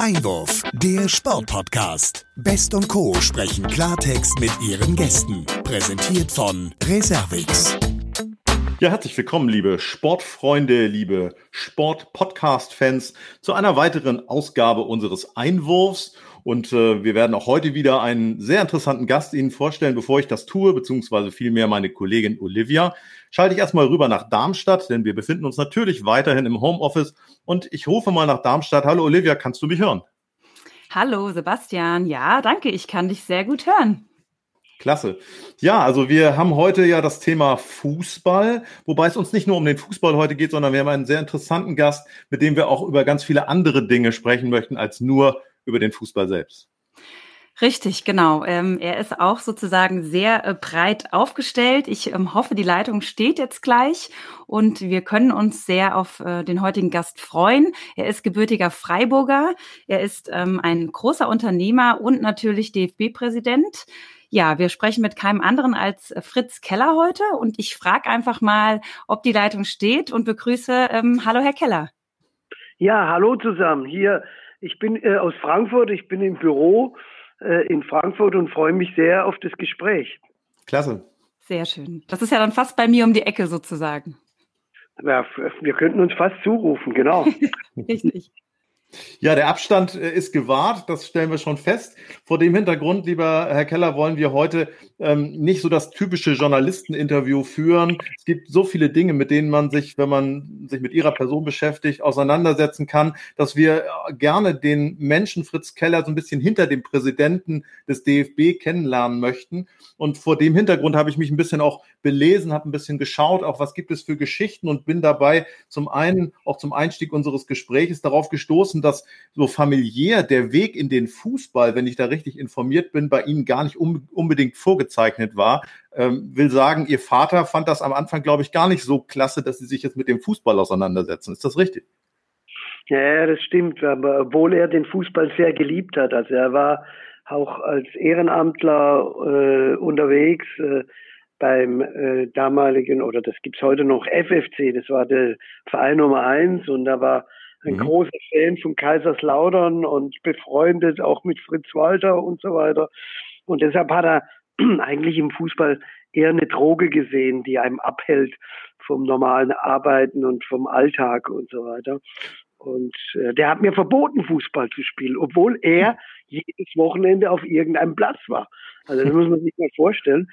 Einwurf, der Sportpodcast. Best und Co. sprechen Klartext mit ihren Gästen. Präsentiert von Reservix. Ja, herzlich willkommen, liebe Sportfreunde, liebe Sport-Podcast-Fans, zu einer weiteren Ausgabe unseres Einwurfs. Und äh, wir werden auch heute wieder einen sehr interessanten Gast Ihnen vorstellen. Bevor ich das tue, beziehungsweise vielmehr meine Kollegin Olivia, schalte ich erstmal rüber nach Darmstadt, denn wir befinden uns natürlich weiterhin im Homeoffice. Und ich rufe mal nach Darmstadt. Hallo Olivia, kannst du mich hören? Hallo Sebastian. Ja, danke, ich kann dich sehr gut hören. Klasse. Ja, also wir haben heute ja das Thema Fußball, wobei es uns nicht nur um den Fußball heute geht, sondern wir haben einen sehr interessanten Gast, mit dem wir auch über ganz viele andere Dinge sprechen möchten als nur über den Fußball selbst. Richtig, genau. Ähm, er ist auch sozusagen sehr äh, breit aufgestellt. Ich ähm, hoffe, die Leitung steht jetzt gleich und wir können uns sehr auf äh, den heutigen Gast freuen. Er ist gebürtiger Freiburger. Er ist ähm, ein großer Unternehmer und natürlich DFB-Präsident. Ja, wir sprechen mit keinem anderen als äh, Fritz Keller heute und ich frage einfach mal, ob die Leitung steht und begrüße, ähm, hallo Herr Keller. Ja, hallo zusammen. Hier, ich bin äh, aus Frankfurt, ich bin im Büro in Frankfurt und freue mich sehr auf das Gespräch. Klasse. Sehr schön. Das ist ja dann fast bei mir um die Ecke sozusagen. Ja, wir könnten uns fast zurufen, genau. Richtig. Ja, der Abstand äh, ist gewahrt, das stellen wir schon fest. Vor dem Hintergrund, lieber Herr Keller, wollen wir heute ähm, nicht so das typische Journalisteninterview führen. Es gibt so viele Dinge, mit denen man sich, wenn man sich mit Ihrer Person beschäftigt, auseinandersetzen kann, dass wir äh, gerne den Menschen Fritz Keller so ein bisschen hinter dem Präsidenten des DFB kennenlernen möchten. Und vor dem Hintergrund habe ich mich ein bisschen auch belesen, habe ein bisschen geschaut, auch was gibt es für Geschichten und bin dabei zum einen auch zum Einstieg unseres Gesprächs darauf gestoßen, dass so familiär der Weg in den Fußball, wenn ich da richtig informiert bin, bei Ihnen gar nicht unbedingt vorgezogen aufgezeichnet war. Ähm, will sagen, Ihr Vater fand das am Anfang, glaube ich, gar nicht so klasse, dass Sie sich jetzt mit dem Fußball auseinandersetzen. Ist das richtig? Ja, das stimmt. Aber obwohl er den Fußball sehr geliebt hat, also er war auch als Ehrenamtler äh, unterwegs äh, beim äh, damaligen, oder das gibt es heute noch, FFC, das war der Verein Nummer eins und da war ein mhm. großer Fan von Kaiserslautern und befreundet auch mit Fritz Walter und so weiter. Und deshalb hat er eigentlich im Fußball eher eine Droge gesehen, die einem abhält vom normalen Arbeiten und vom Alltag und so weiter. Und äh, der hat mir verboten, Fußball zu spielen, obwohl er jedes Wochenende auf irgendeinem Platz war. Also das muss man sich mal vorstellen.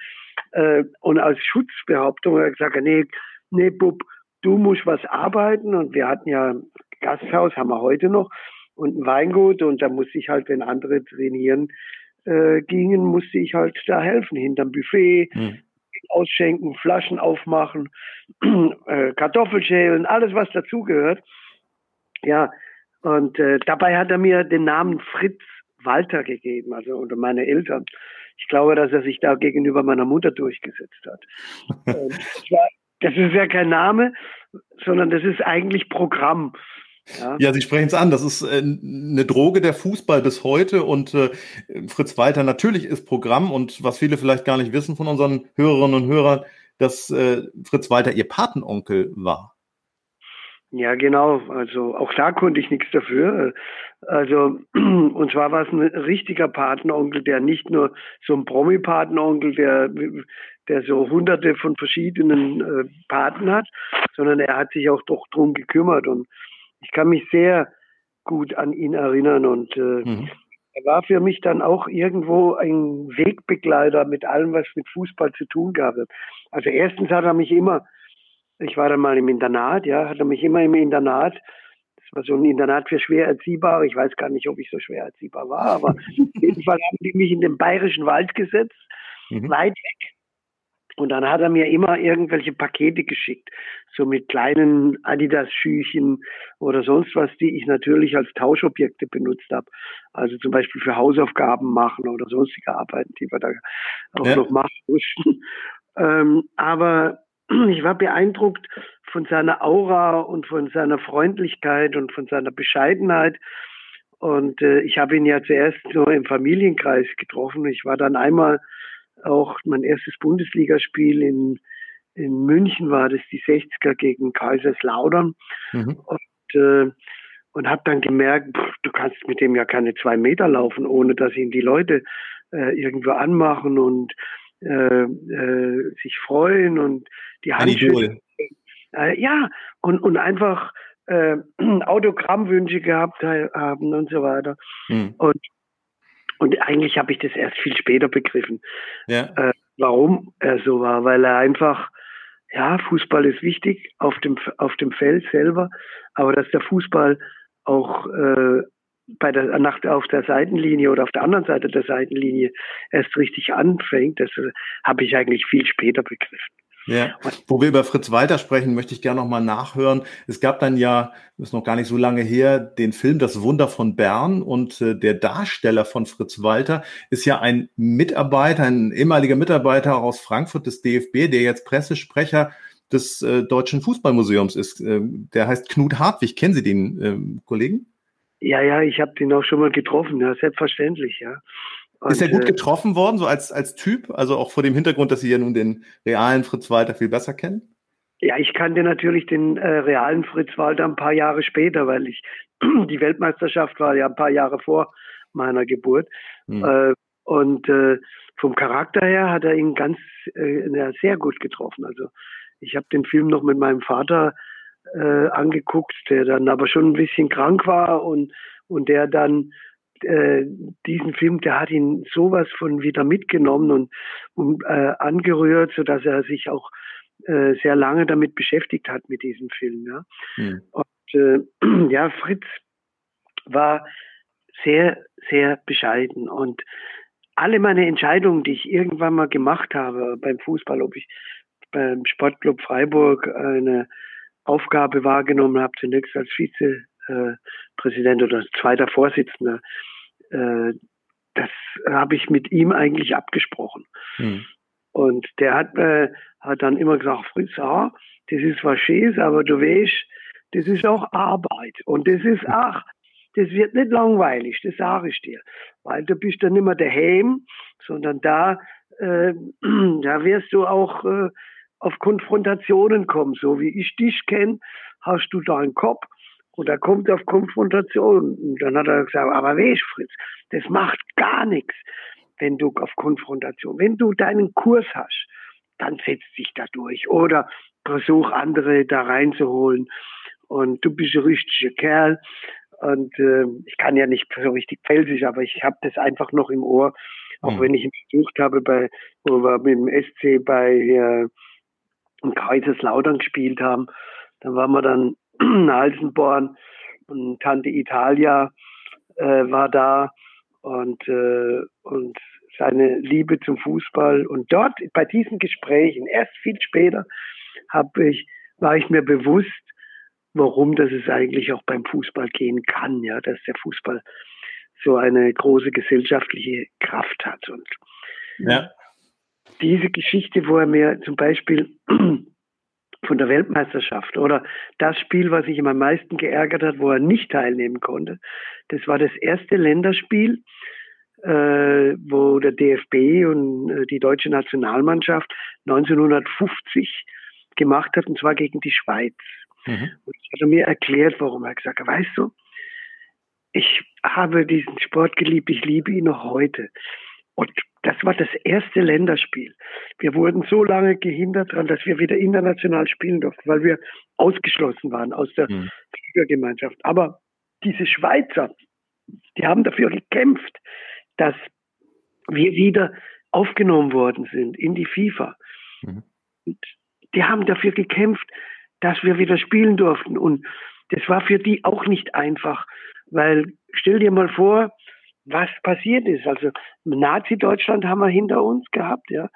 Äh, und als Schutzbehauptung hat er gesagt, nee, nee, Bub, du musst was arbeiten. Und wir hatten ja Gasthaus, haben wir heute noch, und ein Weingut. Und da muss ich halt, wenn andere trainieren, äh, gingen, musste ich halt da helfen, hinterm Buffet, mhm. ausschenken, Flaschen aufmachen, äh, Kartoffelschälen, alles was dazugehört. Ja, und äh, dabei hat er mir den Namen Fritz Walter gegeben, also unter meine Eltern. Ich glaube, dass er sich da gegenüber meiner Mutter durchgesetzt hat. das, war, das ist ja kein Name, sondern das ist eigentlich Programm. Ja, ja Sie sprechen es an. Das ist äh, eine Droge der Fußball bis heute. Und äh, Fritz Walter natürlich ist Programm. Und was viele vielleicht gar nicht wissen von unseren Hörerinnen und Hörern, dass äh, Fritz Walter ihr Patenonkel war. Ja, genau. Also auch da konnte ich nichts dafür. Also und zwar war es ein richtiger Patenonkel, der nicht nur so ein Promi-Patenonkel, der der so hunderte von verschiedenen äh, Paten hat, sondern er hat sich auch doch drum gekümmert und ich kann mich sehr gut an ihn erinnern und äh, mhm. er war für mich dann auch irgendwo ein Wegbegleiter mit allem, was mit Fußball zu tun gab. Also erstens hat er mich immer, ich war dann mal im Internat, ja, hat er mich immer im Internat, das war so ein Internat für schwer erziehbare, ich weiß gar nicht, ob ich so schwer erziehbar war, aber auf jeden Fall haben die mich in den bayerischen Wald gesetzt, mhm. weit weg und dann hat er mir immer irgendwelche Pakete geschickt, so mit kleinen Adidas-Schüchen oder sonst was, die ich natürlich als Tauschobjekte benutzt habe. Also zum Beispiel für Hausaufgaben machen oder sonstige Arbeiten, die wir da auch ja. noch machen mussten. Ähm, aber ich war beeindruckt von seiner Aura und von seiner Freundlichkeit und von seiner Bescheidenheit. Und äh, ich habe ihn ja zuerst so im Familienkreis getroffen. Ich war dann einmal auch mein erstes Bundesligaspiel in, in München war das die 60er gegen Kaiserslautern. Mhm. Und, äh, und habe dann gemerkt, pff, du kannst mit dem ja keine zwei Meter laufen, ohne dass ihn die Leute äh, irgendwo anmachen und äh, äh, sich freuen und die Hand äh, ja und und einfach äh, Autogrammwünsche gehabt haben und so weiter hm. und und eigentlich habe ich das erst viel später begriffen, ja. äh, warum er so war, weil er einfach ja, Fußball ist wichtig auf dem, auf dem Feld selber, aber dass der Fußball auch äh, bei der, nach, auf der Seitenlinie oder auf der anderen Seite der Seitenlinie erst richtig anfängt, das äh, habe ich eigentlich viel später begriffen. Ja, wo wir über Fritz Walter sprechen, möchte ich gerne nochmal nachhören. Es gab dann ja, das ist noch gar nicht so lange her, den Film Das Wunder von Bern und äh, der Darsteller von Fritz Walter ist ja ein Mitarbeiter, ein ehemaliger Mitarbeiter aus Frankfurt des DFB, der jetzt Pressesprecher des äh, Deutschen Fußballmuseums ist. Äh, der heißt Knut Hartwig. Kennen Sie den äh, Kollegen? Ja, ja, ich habe den auch schon mal getroffen, ja, selbstverständlich, ja. Und, ist er gut äh, getroffen worden, so als, als Typ? Also auch vor dem Hintergrund, dass Sie ja nun den realen Fritz Walter viel besser kennen? Ja, ich kannte natürlich den äh, realen Fritz Walter ein paar Jahre später, weil ich die Weltmeisterschaft war ja ein paar Jahre vor meiner Geburt. Hm. Äh, und äh, vom Charakter her hat er ihn ganz äh, sehr gut getroffen. Also ich habe den Film noch mit meinem Vater äh, angeguckt, der dann aber schon ein bisschen krank war und und der dann äh, diesen Film, der hat ihn sowas von wieder mitgenommen und, und äh, angerührt, so dass er sich auch äh, sehr lange damit beschäftigt hat mit diesem Film. Ja. Mhm. Und äh, ja, Fritz war sehr, sehr bescheiden und alle meine Entscheidungen, die ich irgendwann mal gemacht habe beim Fußball, ob ich beim Sportclub Freiburg eine Aufgabe wahrgenommen habe, zunächst als Vize äh, Präsident oder zweiter Vorsitzender. Äh, das habe ich mit ihm eigentlich abgesprochen. Hm. Und der hat, äh, hat dann immer gesagt, Fritz, ah, das ist was Schönes, aber du weißt, das ist auch Arbeit. Und das ist, ach, das wird nicht langweilig, das sage ich dir. Weil du bist dann nicht mehr daheim, sondern da, äh, da wirst du auch äh, auf Konfrontationen kommen. So wie ich dich kenne, hast du da einen Kopf und da kommt auf Konfrontation. Und dann hat er gesagt, aber weißt Fritz, das macht gar nichts, wenn du auf Konfrontation, wenn du deinen Kurs hast, dann setz dich da durch oder versuch andere da reinzuholen. Und du bist ein richtiger Kerl. Und äh, ich kann ja nicht so richtig pfälzisch, aber ich habe das einfach noch im Ohr. Auch mhm. wenn ich ihn besucht habe, bei, wo wir mit dem SC bei äh, Kaiserslautern gespielt haben, dann waren wir dann Halsenborn und Tante Italia äh, war da und, äh, und seine Liebe zum Fußball. Und dort bei diesen Gesprächen, erst viel später, ich, war ich mir bewusst, warum das es eigentlich auch beim Fußball gehen kann, ja, dass der Fußball so eine große gesellschaftliche Kraft hat. Und ja. diese Geschichte, wo er mir zum Beispiel von der Weltmeisterschaft oder das Spiel, was sich ihm am meisten geärgert hat, wo er nicht teilnehmen konnte. Das war das erste Länderspiel, äh, wo der DFB und äh, die deutsche Nationalmannschaft 1950 gemacht hat, und zwar gegen die Schweiz. Mhm. Und ich hatte mir erklärt, warum. Er gesagt hat, weißt du, ich habe diesen Sport geliebt, ich liebe ihn noch heute. Und das war das erste Länderspiel. Wir wurden so lange gehindert daran, dass wir wieder international spielen durften, weil wir ausgeschlossen waren aus der mhm. Fliegergemeinschaft. Aber diese Schweizer, die haben dafür gekämpft, dass wir wieder aufgenommen worden sind in die FIFA. Mhm. Die haben dafür gekämpft, dass wir wieder spielen durften. Und das war für die auch nicht einfach, weil stell dir mal vor, was passiert ist. Also Nazi-Deutschland haben wir hinter uns gehabt, ja.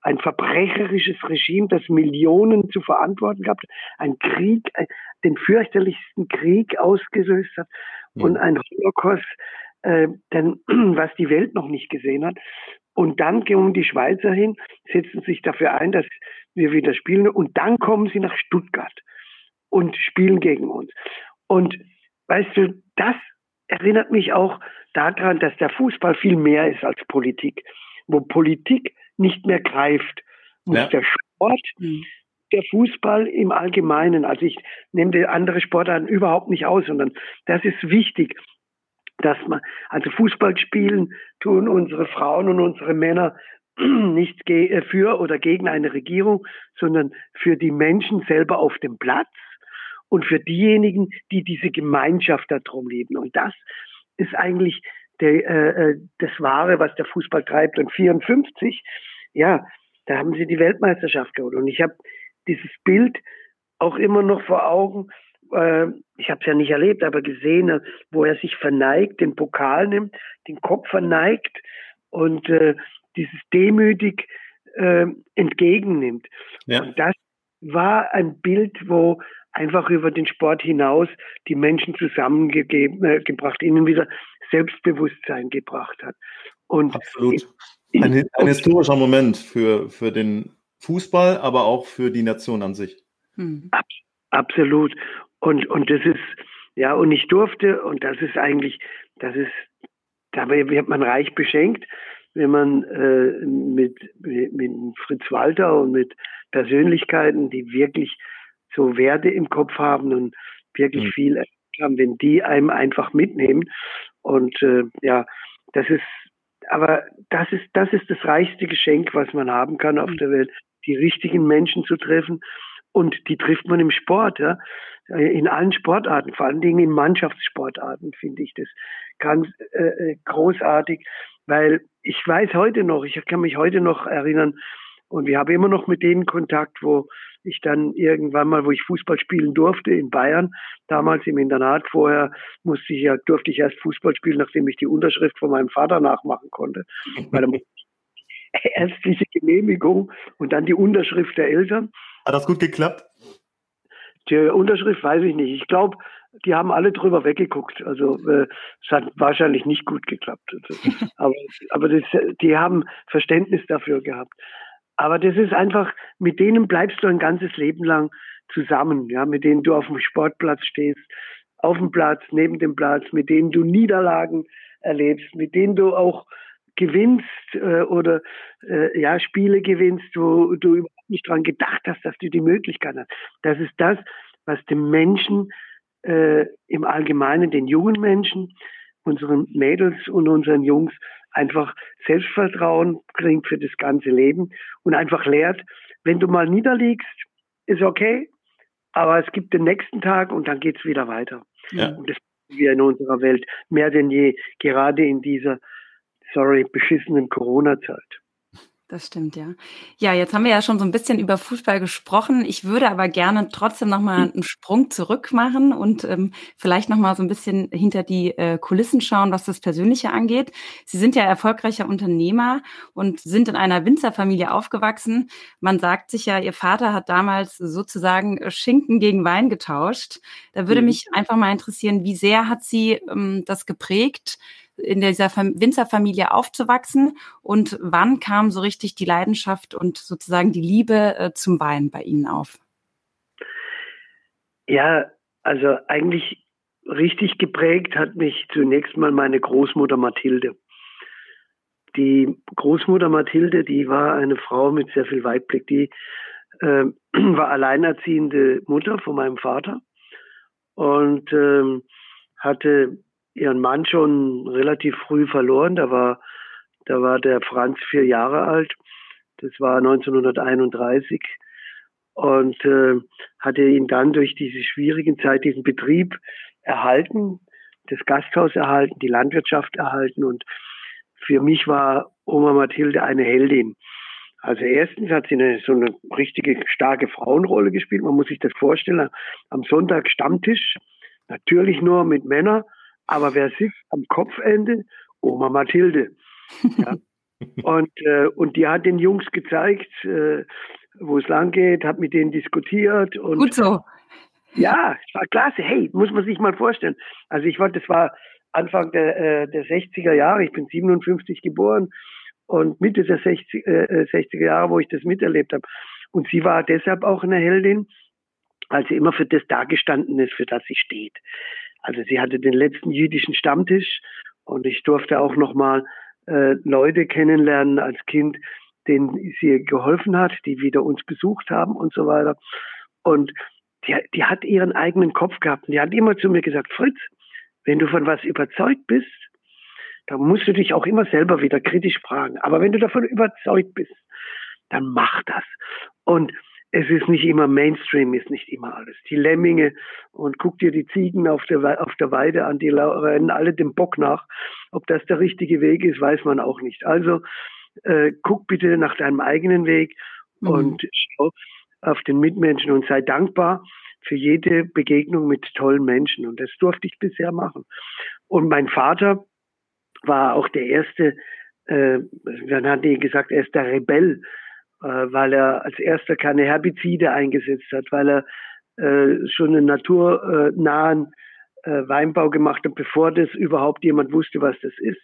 Ein verbrecherisches Regime, das Millionen zu verantworten gehabt, ein Krieg, äh, den fürchterlichsten Krieg ausgelöst hat mhm. und ein Holocaust, äh, denn, was die Welt noch nicht gesehen hat. Und dann gehen die Schweizer hin, setzen sich dafür ein, dass wir wieder spielen. Und dann kommen sie nach Stuttgart und spielen gegen uns. Und weißt du, das erinnert mich auch daran, dass der Fußball viel mehr ist als Politik. Wo Politik nicht mehr greift, muss ja. der Sport mhm. der Fußball im Allgemeinen. Also ich nehme die andere Sportarten überhaupt nicht aus, sondern das ist wichtig, dass man, also Fußball spielen tun unsere Frauen und unsere Männer nicht für oder gegen eine Regierung, sondern für die Menschen selber auf dem Platz und für diejenigen, die diese Gemeinschaft darum leben. Und das ist eigentlich der, äh, äh das Wahre, was der Fußball treibt. Und 54, ja, da haben sie die Weltmeisterschaft geholt. Und ich habe dieses Bild auch immer noch vor Augen. Äh, ich habe es ja nicht erlebt, aber gesehen, wo er sich verneigt, den Pokal nimmt, den Kopf verneigt und äh, dieses demütig äh, entgegennimmt. Ja. Und das war ein Bild, wo einfach über den Sport hinaus die Menschen zusammengebracht, äh, ihnen wieder Selbstbewusstsein gebracht hat. Und Absolut. Ein, ein historischer Moment für, für den Fußball, aber auch für die Nation an sich. Hm. Ab, absolut. Und, und das ist, ja, und ich durfte, und das ist eigentlich, das ist, da wird man reich beschenkt, wenn man äh, mit, mit, mit Fritz Walter und mit Persönlichkeiten, die wirklich so Werte im Kopf haben und wirklich mhm. viel haben, wenn die einem einfach mitnehmen. Und äh, ja, das ist, aber das ist, das ist das reichste Geschenk, was man haben kann auf mhm. der Welt, die richtigen Menschen zu treffen. Und die trifft man im Sport, ja. In allen Sportarten, vor allen Dingen in Mannschaftssportarten finde ich das ganz äh, äh, großartig, weil ich weiß heute noch, ich kann mich heute noch erinnern, und wir haben immer noch mit denen Kontakt, wo ich dann irgendwann mal, wo ich Fußball spielen durfte in Bayern, damals im Internat, vorher musste ich ja, durfte ich erst Fußball spielen, nachdem ich die Unterschrift von meinem Vater nachmachen konnte. Weil ärztliche Genehmigung und dann die Unterschrift der Eltern. Hat das gut geklappt? Die Unterschrift weiß ich nicht. Ich glaube, die haben alle drüber weggeguckt. Also äh, es hat wahrscheinlich nicht gut geklappt. aber aber das, die haben Verständnis dafür gehabt. Aber das ist einfach, mit denen bleibst du ein ganzes Leben lang zusammen, ja, mit denen du auf dem Sportplatz stehst, auf dem Platz, neben dem Platz, mit denen du Niederlagen erlebst, mit denen du auch gewinnst äh, oder äh, ja Spiele gewinnst, wo du überhaupt nicht dran gedacht hast, dass du die Möglichkeit hast. Das ist das, was dem Menschen äh, im Allgemeinen, den jungen Menschen, unseren Mädels und unseren Jungs einfach Selbstvertrauen bringt für das ganze Leben und einfach lehrt, wenn du mal niederliegst, ist okay, aber es gibt den nächsten Tag und dann geht es wieder weiter. Ja. Und das wir in unserer Welt mehr denn je, gerade in dieser, sorry, beschissenen Corona-Zeit. Das stimmt, ja. Ja, jetzt haben wir ja schon so ein bisschen über Fußball gesprochen. Ich würde aber gerne trotzdem noch mal einen Sprung zurück machen und ähm, vielleicht noch mal so ein bisschen hinter die äh, Kulissen schauen, was das Persönliche angeht. Sie sind ja erfolgreicher Unternehmer und sind in einer Winzerfamilie aufgewachsen. Man sagt sich ja, Ihr Vater hat damals sozusagen Schinken gegen Wein getauscht. Da würde mhm. mich einfach mal interessieren, wie sehr hat Sie ähm, das geprägt? In dieser Winzerfamilie aufzuwachsen und wann kam so richtig die Leidenschaft und sozusagen die Liebe äh, zum Wein bei Ihnen auf? Ja, also eigentlich richtig geprägt hat mich zunächst mal meine Großmutter Mathilde. Die Großmutter Mathilde, die war eine Frau mit sehr viel Weitblick, die äh, war alleinerziehende Mutter von meinem Vater und ähm, hatte ihren Mann schon relativ früh verloren. Da war, da war der Franz vier Jahre alt. Das war 1931 und äh, hatte ihn dann durch diese schwierigen Zeit, diesen Betrieb erhalten, das Gasthaus erhalten, die Landwirtschaft erhalten und für mich war Oma Mathilde eine Heldin. Also erstens hat sie eine, so eine richtige starke Frauenrolle gespielt. Man muss sich das vorstellen. Am Sonntag Stammtisch, natürlich nur mit Männern aber wer sitzt am Kopfende? Oma Mathilde. Ja. und, äh, und die hat den Jungs gezeigt, äh, wo es lang geht, hat mit denen diskutiert. Und, Gut so. Ja, es war klasse. Hey, muss man sich mal vorstellen. Also ich wollte, das war Anfang der, äh, der 60er Jahre, ich bin 57 geboren und Mitte der 60, äh, 60er Jahre, wo ich das miterlebt habe. Und sie war deshalb auch eine Heldin, weil sie immer für das dagestanden ist, für das sie steht. Also sie hatte den letzten jüdischen Stammtisch und ich durfte auch noch mal äh, Leute kennenlernen als Kind, denen sie geholfen hat, die wieder uns besucht haben und so weiter. Und die, die hat ihren eigenen Kopf gehabt. Und die hat immer zu mir gesagt, Fritz, wenn du von was überzeugt bist, dann musst du dich auch immer selber wieder kritisch fragen. Aber wenn du davon überzeugt bist, dann mach das. Und es ist nicht immer Mainstream, ist nicht immer alles. Die Lemminge und guck dir die Ziegen auf der, auf der Weide an, die rennen alle dem Bock nach. Ob das der richtige Weg ist, weiß man auch nicht. Also äh, guck bitte nach deinem eigenen Weg mhm. und schau auf den Mitmenschen und sei dankbar für jede Begegnung mit tollen Menschen. Und das durfte ich bisher machen. Und mein Vater war auch der erste, äh, dann hat die gesagt, er ist der Rebell weil er als erster keine Herbizide eingesetzt hat, weil er äh, schon einen naturnahen äh, Weinbau gemacht hat, bevor das überhaupt jemand wusste, was das ist.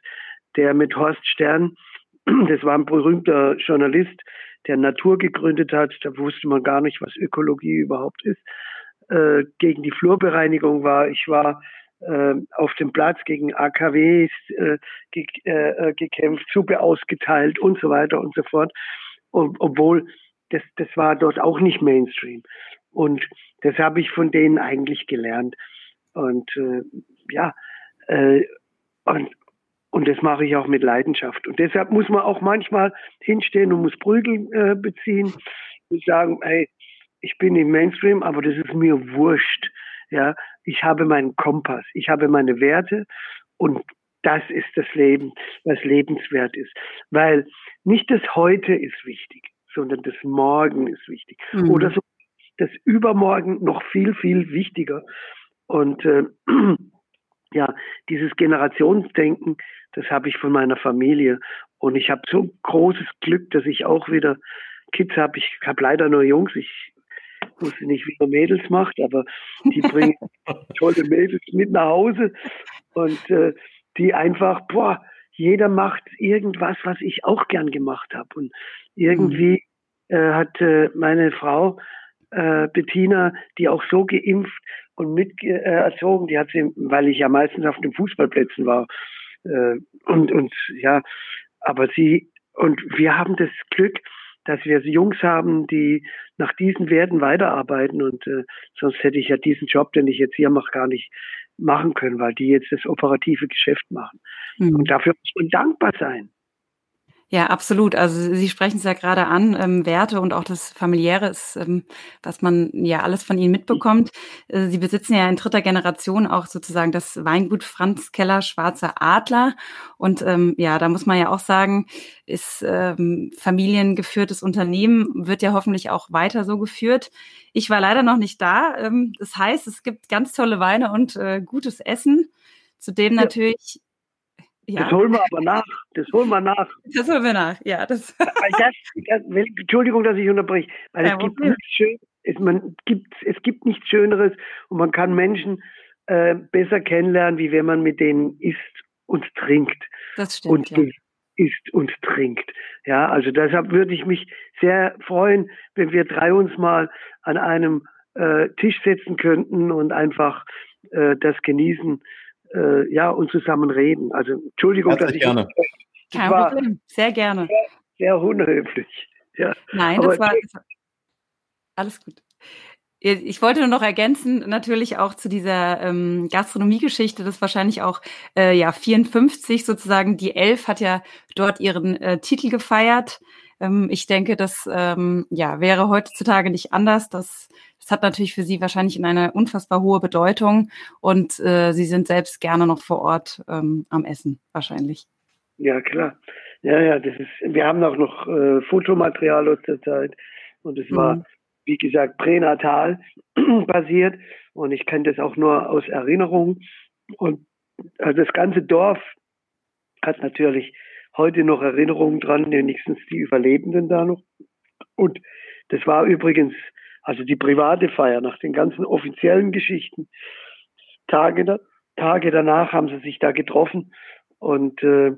Der mit Horst Stern, das war ein berühmter Journalist, der Natur gegründet hat, da wusste man gar nicht, was Ökologie überhaupt ist, äh, gegen die Flurbereinigung war. Ich war äh, auf dem Platz gegen AKWs äh, ge äh, gekämpft, Suppe ausgeteilt und so weiter und so fort obwohl das, das war dort auch nicht Mainstream. Und das habe ich von denen eigentlich gelernt. Und äh, ja, äh, und, und das mache ich auch mit Leidenschaft. Und deshalb muss man auch manchmal hinstehen und muss Prügel äh, beziehen und sagen, hey, ich bin im Mainstream, aber das ist mir wurscht. Ja, ich habe meinen Kompass, ich habe meine Werte und das ist das Leben, was lebenswert ist. Weil nicht das Heute ist wichtig, sondern das Morgen ist wichtig. Mhm. Oder so das Übermorgen noch viel, viel wichtiger. Und äh, ja, dieses Generationsdenken, das habe ich von meiner Familie. Und ich habe so großes Glück, dass ich auch wieder Kids habe. Ich habe leider nur Jungs. Ich wusste nicht, wie man Mädels macht, aber die bringen tolle Mädels mit nach Hause. Und äh, die einfach, boah, jeder macht irgendwas, was ich auch gern gemacht habe. Und irgendwie mhm. äh, hat äh, meine Frau äh, Bettina, die auch so geimpft und mit äh, erzogen, die hat sie, weil ich ja meistens auf den Fußballplätzen war. Äh, und, und ja, aber sie, und wir haben das Glück, dass wir Jungs haben, die nach diesen Werten weiterarbeiten. Und äh, sonst hätte ich ja diesen Job, den ich jetzt hier mache, gar nicht machen können, weil die jetzt das operative Geschäft machen. Mhm. Und dafür muss man dankbar sein. Ja, absolut. Also Sie sprechen es ja gerade an, ähm, Werte und auch das Familiäre ist, ähm, was man ja alles von Ihnen mitbekommt. Äh, Sie besitzen ja in dritter Generation auch sozusagen das Weingut Franz Keller Schwarzer Adler. Und ähm, ja, da muss man ja auch sagen, ist ähm, familiengeführtes Unternehmen, wird ja hoffentlich auch weiter so geführt. Ich war leider noch nicht da. Ähm, das heißt, es gibt ganz tolle Weine und äh, gutes Essen, zu dem natürlich ja. Das holen wir aber nach. Das holen wir nach. Das holen wir nach, ja. Das das, das, Entschuldigung, dass ich unterbreche. Weil es gibt, nichts schön, es, man gibt, es gibt nichts Schöneres und man kann Menschen äh, besser kennenlernen, wie wenn man mit denen isst und trinkt. Das stimmt. Und ja. isst und trinkt. Ja, also deshalb würde ich mich sehr freuen, wenn wir drei uns mal an einem äh, Tisch setzen könnten und einfach äh, das genießen äh, ja, und zusammen reden. Also Entschuldigung, Herzlich dass ich gerne. Kein Problem, sehr gerne. Sehr, sehr unhöflich. Ja. Nein, das war, das war alles gut. Ich wollte nur noch ergänzen, natürlich auch zu dieser ähm, Gastronomiegeschichte, das wahrscheinlich auch äh, ja 54 sozusagen. Die Elf hat ja dort ihren äh, Titel gefeiert. Ähm, ich denke, das ähm, ja wäre heutzutage nicht anders. Das das hat natürlich für Sie wahrscheinlich eine unfassbar hohe Bedeutung und äh, Sie sind selbst gerne noch vor Ort ähm, am Essen wahrscheinlich. Ja, klar. Ja, ja, das ist, wir haben auch noch äh, Fotomaterial aus der Zeit und es mhm. war, wie gesagt, pränatal basiert und ich kenne das auch nur aus Erinnerung und also das ganze Dorf hat natürlich heute noch Erinnerungen dran, wenigstens die Überlebenden da noch. Und das war übrigens also die private Feier nach den ganzen offiziellen Geschichten. Tage, Tage danach haben sie sich da getroffen und äh,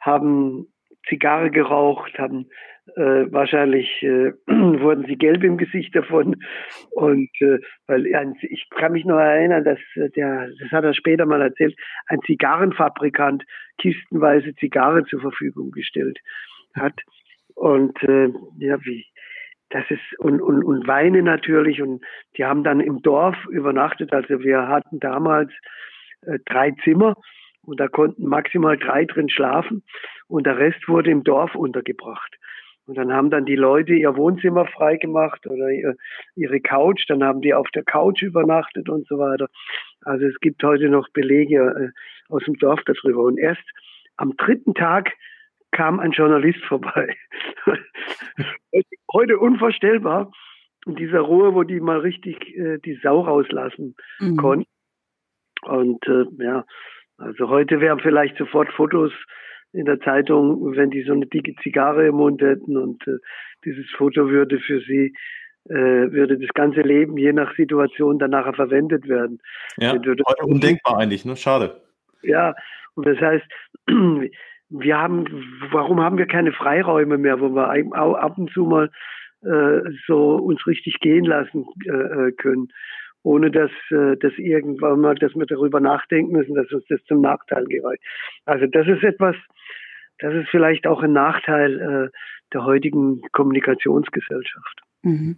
haben Zigarre geraucht, haben äh, wahrscheinlich äh, wurden sie gelb im Gesicht davon und äh, weil ich kann mich noch erinnern, dass der das hat er später mal erzählt, ein Zigarrenfabrikant kistenweise Zigarre zur Verfügung gestellt hat Und äh, ja, wie, das ist und, und, und Weine natürlich und die haben dann im Dorf übernachtet. Also wir hatten damals äh, drei Zimmer und da konnten maximal drei drin schlafen und der Rest wurde im Dorf untergebracht. Und dann haben dann die Leute ihr Wohnzimmer freigemacht oder ihre Couch, dann haben die auf der Couch übernachtet und so weiter. Also es gibt heute noch Belege äh, aus dem Dorf darüber. Und erst am dritten Tag kam ein Journalist vorbei. Heute unvorstellbar. In dieser Ruhe, wo die mal richtig äh, die Sau rauslassen mhm. konnten. Und äh, ja, also heute wären vielleicht sofort Fotos in der Zeitung, wenn die so eine dicke Zigarre im Mund hätten und äh, dieses Foto würde für sie äh, würde das ganze Leben je nach Situation danach verwendet werden. Ja, heute undenkbar eigentlich, ne? Schade. Ja, und das heißt, wir haben, warum haben wir keine Freiräume mehr, wo wir ab und zu mal äh, so uns richtig gehen lassen äh, äh, können, ohne dass, äh, dass irgendwann mal, dass wir darüber nachdenken müssen, dass uns das zum Nachteil gereicht. Also das ist etwas, das ist vielleicht auch ein Nachteil äh, der heutigen Kommunikationsgesellschaft. Mhm.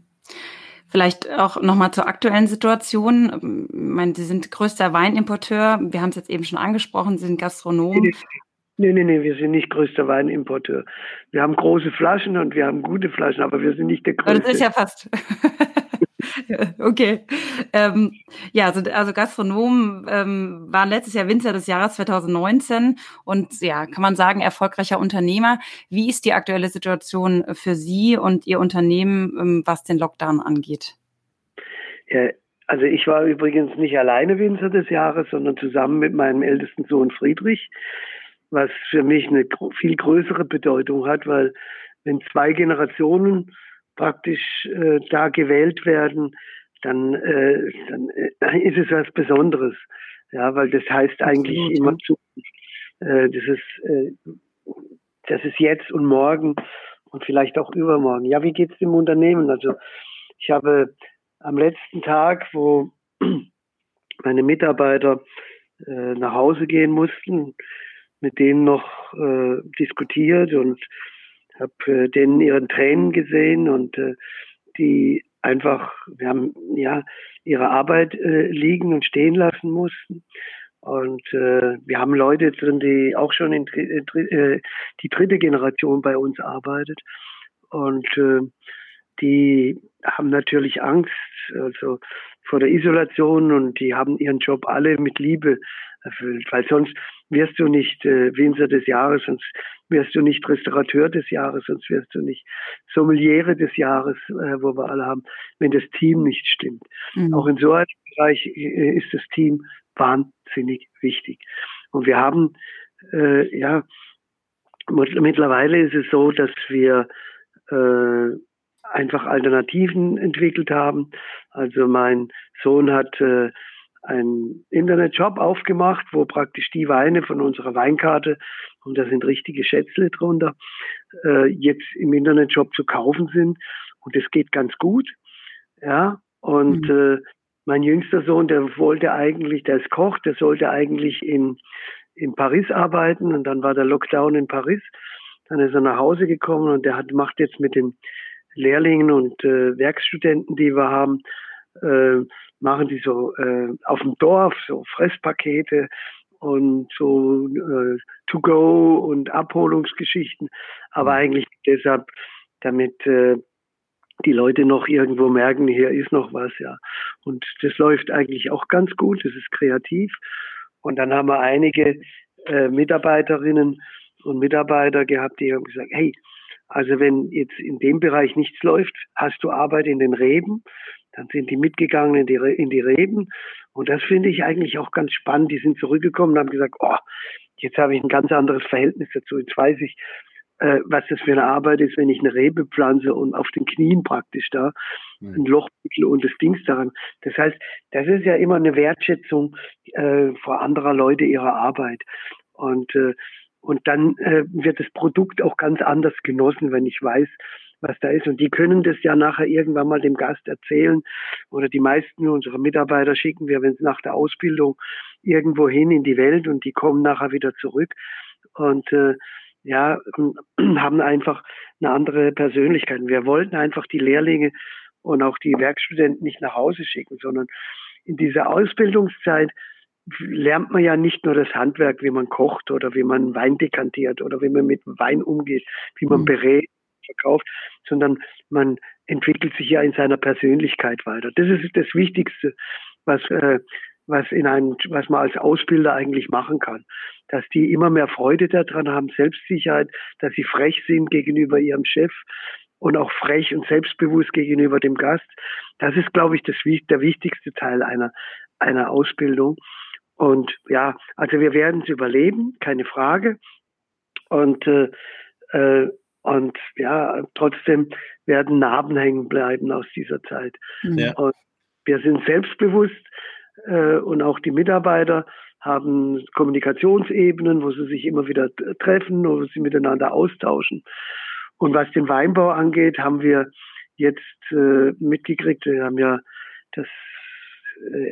Vielleicht auch nochmal zur aktuellen Situation. Ich meine, Sie sind größter Weinimporteur. Wir haben es jetzt eben schon angesprochen. Sie sind Gastronom. Nee, nee, nee, wir sind nicht größter Weinimporteur. Wir haben große Flaschen und wir haben gute Flaschen, aber wir sind nicht der größte. Das ist ja fast. okay. Ähm, ja, also, also Gastronomen ähm, waren letztes Jahr Winzer des Jahres 2019 und ja, kann man sagen, erfolgreicher Unternehmer. Wie ist die aktuelle Situation für Sie und Ihr Unternehmen, ähm, was den Lockdown angeht? Ja, also ich war übrigens nicht alleine Winzer des Jahres, sondern zusammen mit meinem ältesten Sohn Friedrich was für mich eine viel größere Bedeutung hat, weil wenn zwei Generationen praktisch äh, da gewählt werden, dann, äh, dann äh, ist es was Besonderes. Ja, weil das heißt eigentlich Absolut, immer zu, äh, das ist, äh, das ist jetzt und morgen und vielleicht auch übermorgen. Ja, wie geht's dem Unternehmen? Also ich habe am letzten Tag, wo meine Mitarbeiter äh, nach Hause gehen mussten, mit denen noch äh, diskutiert und habe äh, denen ihren Tränen gesehen und äh, die einfach, wir haben ja ihre Arbeit äh, liegen und stehen lassen mussten. Und äh, wir haben Leute drin, die auch schon in äh, die dritte Generation bei uns arbeitet. Und äh, die haben natürlich Angst, also vor der Isolation und die haben ihren Job alle mit Liebe erfüllt, weil sonst wirst du nicht äh, Winzer des Jahres, sonst wirst du nicht Restaurateur des Jahres, sonst wirst du nicht Sommeliere des Jahres, äh, wo wir alle haben, wenn das Team nicht stimmt. Mhm. Auch in so einem Bereich äh, ist das Team wahnsinnig wichtig. Und wir haben, äh, ja, mittlerweile ist es so, dass wir äh, einfach Alternativen entwickelt haben. Also mein Sohn hat äh, einen Internetshop aufgemacht, wo praktisch die Weine von unserer Weinkarte, und da sind richtige Schätzle drunter, äh, jetzt im Internetshop zu kaufen sind. Und es geht ganz gut. Ja, und mhm. äh, mein jüngster Sohn, der wollte eigentlich, der ist Koch, der sollte eigentlich in, in Paris arbeiten und dann war der Lockdown in Paris. Dann ist er nach Hause gekommen und der hat, macht jetzt mit den Lehrlingen und äh, Werkstudenten, die wir haben, äh, machen die so äh, auf dem Dorf so Fresspakete und so äh, To-Go und Abholungsgeschichten, aber mhm. eigentlich deshalb, damit äh, die Leute noch irgendwo merken, hier ist noch was, ja. Und das läuft eigentlich auch ganz gut, das ist kreativ. Und dann haben wir einige äh, Mitarbeiterinnen und Mitarbeiter gehabt, die haben gesagt, hey, also wenn jetzt in dem Bereich nichts läuft, hast du Arbeit in den Reben, dann sind die mitgegangen in die, in die Reden. Und das finde ich eigentlich auch ganz spannend. Die sind zurückgekommen und haben gesagt, oh, jetzt habe ich ein ganz anderes Verhältnis dazu. Jetzt weiß ich, äh, was das für eine Arbeit ist, wenn ich eine Rebe pflanze und auf den Knien praktisch da mhm. ein Loch und das Dings daran. Das heißt, das ist ja immer eine Wertschätzung äh, vor anderer Leute ihrer Arbeit. Und, äh, und dann äh, wird das Produkt auch ganz anders genossen, wenn ich weiß, was da ist. Und die können das ja nachher irgendwann mal dem Gast erzählen. Oder die meisten unserer Mitarbeiter schicken wir, wenn es nach der Ausbildung irgendwo hin in die Welt und die kommen nachher wieder zurück. Und äh, ja, haben einfach eine andere Persönlichkeit. Wir wollten einfach die Lehrlinge und auch die Werkstudenten nicht nach Hause schicken, sondern in dieser Ausbildungszeit lernt man ja nicht nur das Handwerk, wie man kocht oder wie man Wein dekantiert oder wie man mit Wein umgeht, wie man mhm. berät, verkauft, sondern man entwickelt sich ja in seiner Persönlichkeit weiter. Das ist das Wichtigste, was, äh, was in einem, was man als Ausbilder eigentlich machen kann. Dass die immer mehr Freude daran haben, Selbstsicherheit, dass sie frech sind gegenüber ihrem Chef und auch frech und selbstbewusst gegenüber dem Gast. Das ist, glaube ich, das, der wichtigste Teil einer, einer Ausbildung. Und ja, also wir werden es überleben, keine Frage. Und, äh, äh, und ja, trotzdem werden Narben hängen bleiben aus dieser Zeit. Ja. Und wir sind selbstbewusst äh, und auch die Mitarbeiter haben Kommunikationsebenen, wo sie sich immer wieder treffen, wo sie miteinander austauschen. Und was den Weinbau angeht, haben wir jetzt äh, mitgekriegt, wir haben ja das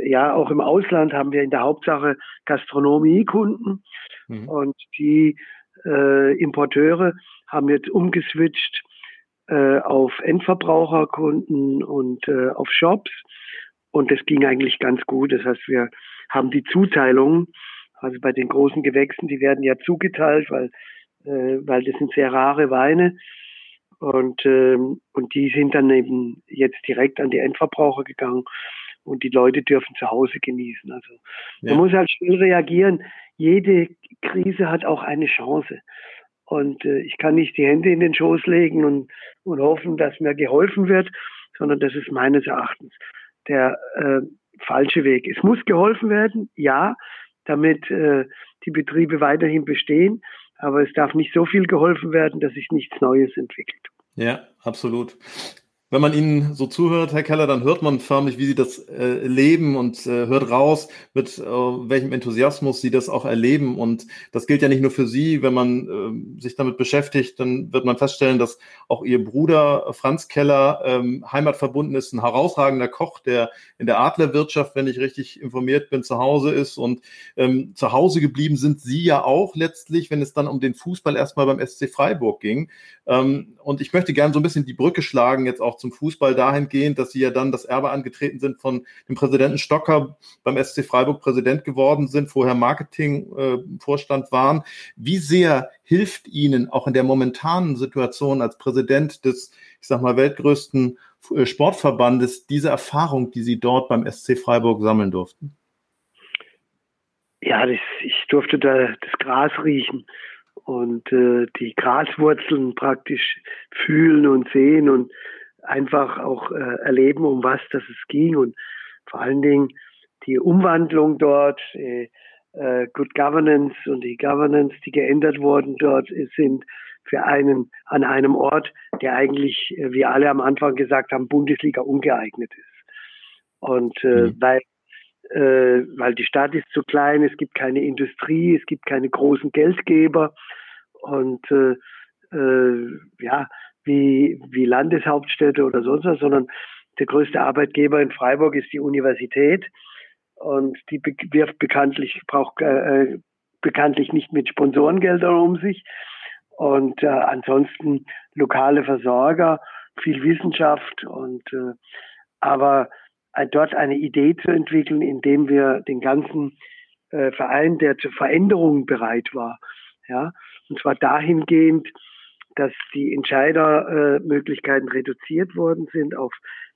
ja, auch im Ausland haben wir in der Hauptsache Gastronomiekunden mhm. und die äh, Importeure haben jetzt umgeswitcht äh, auf Endverbraucherkunden und äh, auf Shops und das ging eigentlich ganz gut. Das heißt, wir haben die Zuteilung, also bei den großen Gewächsen, die werden ja zugeteilt, weil, äh, weil das sind sehr rare Weine. Und, ähm, und die sind dann eben jetzt direkt an die Endverbraucher gegangen und die Leute dürfen zu Hause genießen. Also ja. man muss halt schnell reagieren. Jede Krise hat auch eine Chance. Und äh, ich kann nicht die Hände in den Schoß legen und, und hoffen, dass mir geholfen wird, sondern das ist meines Erachtens der äh, falsche Weg. Es muss geholfen werden, ja, damit äh, die Betriebe weiterhin bestehen, aber es darf nicht so viel geholfen werden, dass sich nichts Neues entwickelt. Ja, absolut. Wenn man Ihnen so zuhört, Herr Keller, dann hört man förmlich, wie Sie das äh, leben und äh, hört raus, mit äh, welchem Enthusiasmus Sie das auch erleben. Und das gilt ja nicht nur für Sie. Wenn man äh, sich damit beschäftigt, dann wird man feststellen, dass auch Ihr Bruder Franz Keller ähm, heimatverbunden ist, ein herausragender Koch, der in der Adlerwirtschaft, wenn ich richtig informiert bin, zu Hause ist. Und ähm, zu Hause geblieben sind Sie ja auch letztlich, wenn es dann um den Fußball erstmal beim SC Freiburg ging. Ähm, und ich möchte gerne so ein bisschen die Brücke schlagen, jetzt auch zum Fußball dahingehend, dass sie ja dann das Erbe angetreten sind von dem Präsidenten Stocker beim SC Freiburg Präsident geworden sind, vorher Marketingvorstand äh, waren. Wie sehr hilft Ihnen auch in der momentanen Situation als Präsident des, ich sag mal, weltgrößten äh, Sportverbandes diese Erfahrung, die Sie dort beim SC Freiburg sammeln durften? Ja, das, ich durfte da das Gras riechen und äh, die Graswurzeln praktisch fühlen und sehen und einfach auch äh, erleben, um was das es ging und vor allen Dingen die Umwandlung dort, äh, äh, Good Governance und die Governance, die geändert wurden dort, sind für einen an einem Ort, der eigentlich, äh, wie alle am Anfang gesagt haben, Bundesliga ungeeignet ist. Und äh, mhm. weil äh, weil die Stadt ist zu klein, es gibt keine Industrie, es gibt keine großen Geldgeber und äh, äh, ja, wie, wie Landeshauptstädte oder sonst was, sondern der größte Arbeitgeber in Freiburg ist die Universität. Und die wirft bekanntlich, braucht äh, bekanntlich nicht mit Sponsorengeldern um sich. Und äh, ansonsten lokale Versorger, viel Wissenschaft und äh, aber äh, dort eine Idee zu entwickeln, indem wir den ganzen äh, Verein, der zur Veränderung bereit war, ja, und zwar dahingehend, dass die Entscheidermöglichkeiten äh, reduziert worden sind auf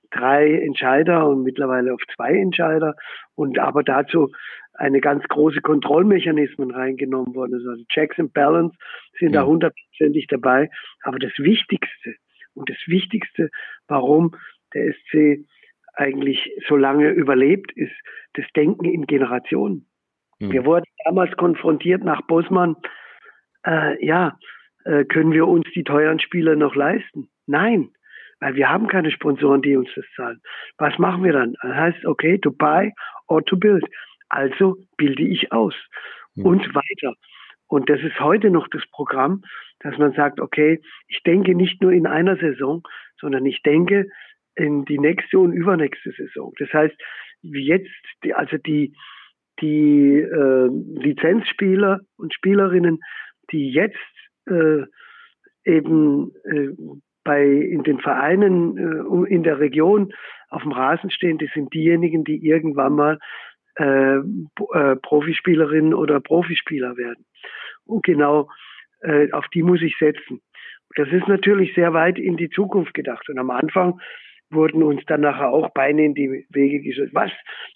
drei Entscheider und mittlerweile auf zwei Entscheider und aber dazu eine ganz große Kontrollmechanismen reingenommen worden Also Checks and Balance sind ja. da hundertprozentig dabei. Aber das Wichtigste und das Wichtigste, warum der SC eigentlich so lange überlebt, ist das Denken in Generationen. Mhm. Wir wurden damals konfrontiert nach Bosman, äh, ja, äh, können wir uns die teuren Spieler noch leisten? Nein, weil wir haben keine Sponsoren, die uns das zahlen. Was machen wir dann? Das heißt, okay, to buy or to build. Also bilde ich aus mhm. und weiter. Und das ist heute noch das Programm, dass man sagt, okay, ich denke nicht nur in einer Saison, sondern ich denke in die nächste und übernächste Saison. Das heißt, jetzt, also die, die äh, Lizenzspieler und Spielerinnen, die jetzt äh, eben äh, bei in den Vereinen äh, in der Region auf dem Rasen stehen, die sind diejenigen, die irgendwann mal äh, äh, Profispielerinnen oder Profispieler werden. Und genau äh, auf die muss ich setzen. Das ist natürlich sehr weit in die Zukunft gedacht. Und am Anfang wurden uns dann nachher auch Beine in die Wege gestellt. Was?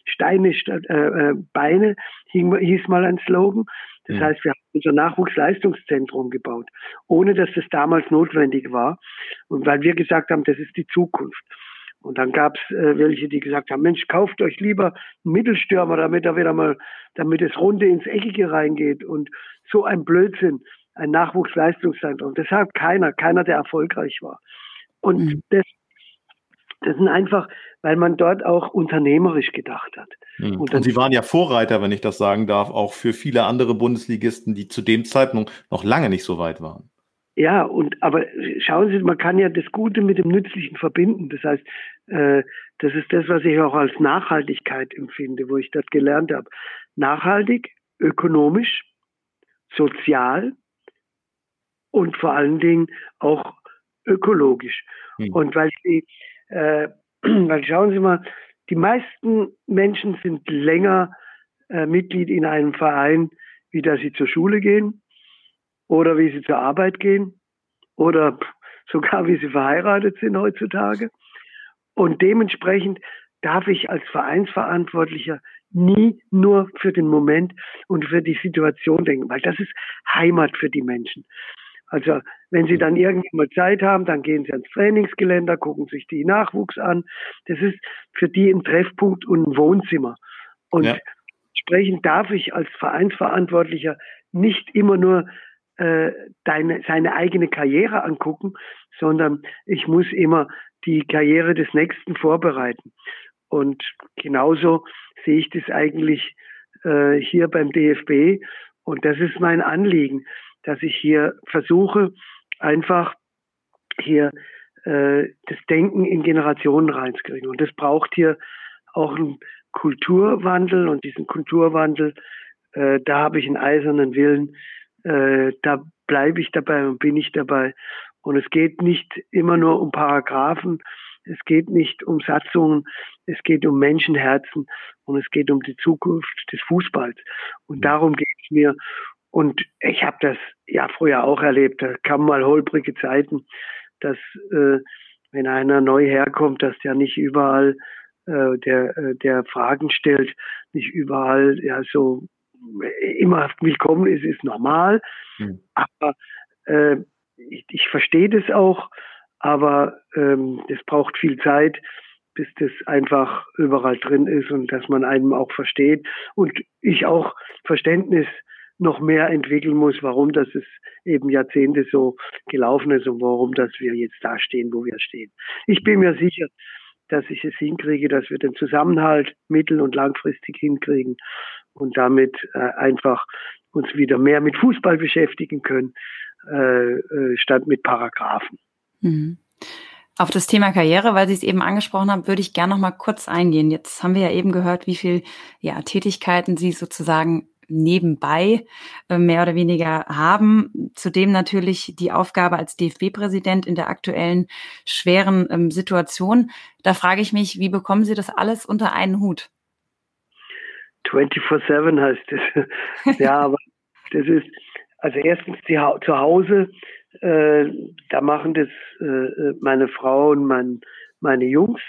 Steine statt äh, äh Beine hieß mal ein Slogan. Das mhm. heißt, wir haben unser Nachwuchsleistungszentrum gebaut, ohne dass das damals notwendig war. Und weil wir gesagt haben, das ist die Zukunft. Und dann gab es äh, welche, die gesagt haben, Mensch, kauft euch lieber einen Mittelstürmer, damit er wieder mal, damit es runde ins Eckige reingeht. Und so ein Blödsinn, ein Nachwuchsleistungszentrum. Das hat keiner, keiner, der erfolgreich war. Und mhm. das das sind einfach, weil man dort auch unternehmerisch gedacht hat. Mhm. Und, und, Sie waren ja Vorreiter, wenn ich das sagen darf, auch für viele andere Bundesligisten, die zu dem Zeitpunkt noch lange nicht so weit waren. Ja, und aber schauen Sie, man kann ja das Gute mit dem Nützlichen verbinden. Das heißt, äh, das ist das, was ich auch als Nachhaltigkeit empfinde, wo ich das gelernt habe. Nachhaltig, ökonomisch, sozial und vor allen Dingen auch ökologisch. Hm. Und weil sie äh, weil schauen Sie mal, die meisten Menschen sind länger äh, Mitglied in einem Verein, wie dass sie zur Schule gehen oder wie sie zur Arbeit gehen oder sogar wie sie verheiratet sind heutzutage. Und dementsprechend darf ich als Vereinsverantwortlicher nie nur für den Moment und für die Situation denken, weil das ist Heimat für die Menschen. Also wenn Sie dann irgendwann mal Zeit haben, dann gehen Sie ans Trainingsgeländer, gucken sich die Nachwuchs an. Das ist für die ein Treffpunkt und ein Wohnzimmer. Und ja. entsprechend darf ich als Vereinsverantwortlicher nicht immer nur äh, deine, seine eigene Karriere angucken, sondern ich muss immer die Karriere des Nächsten vorbereiten. Und genauso sehe ich das eigentlich äh, hier beim DFB. Und das ist mein Anliegen dass ich hier versuche, einfach hier äh, das Denken in Generationen reinzukriegen. Und das braucht hier auch einen Kulturwandel und diesen Kulturwandel, äh, da habe ich einen eisernen Willen, äh, da bleibe ich dabei und bin ich dabei. Und es geht nicht immer nur um Paragraphen, es geht nicht um Satzungen, es geht um Menschenherzen und es geht um die Zukunft des Fußballs. Und darum geht es mir. Und ich habe das ja früher auch erlebt. Da kamen mal holprige Zeiten, dass äh, wenn einer neu herkommt, dass der nicht überall äh, der äh, der Fragen stellt, nicht überall ja so immer willkommen ist, ist normal. Mhm. Aber äh, ich, ich verstehe das auch, aber ähm, es braucht viel Zeit, bis das einfach überall drin ist und dass man einem auch versteht und ich auch Verständnis noch mehr entwickeln muss, warum das ist eben Jahrzehnte so gelaufen ist und warum dass wir jetzt da stehen, wo wir stehen. Ich bin mir sicher, dass ich es hinkriege, dass wir den Zusammenhalt mittel- und langfristig hinkriegen und damit äh, einfach uns wieder mehr mit Fußball beschäftigen können, äh, äh, statt mit Paragraphen. Mhm. Auf das Thema Karriere, weil Sie es eben angesprochen haben, würde ich gerne noch mal kurz eingehen. Jetzt haben wir ja eben gehört, wie viel ja, Tätigkeiten Sie sozusagen nebenbei äh, mehr oder weniger haben. Zudem natürlich die Aufgabe als DFB-Präsident in der aktuellen schweren ähm, Situation. Da frage ich mich, wie bekommen Sie das alles unter einen Hut? 24-7 heißt es. ja, aber das ist, also erstens die, zu Hause, äh, da machen das äh, äh, meine Frau und mein, meine Jungs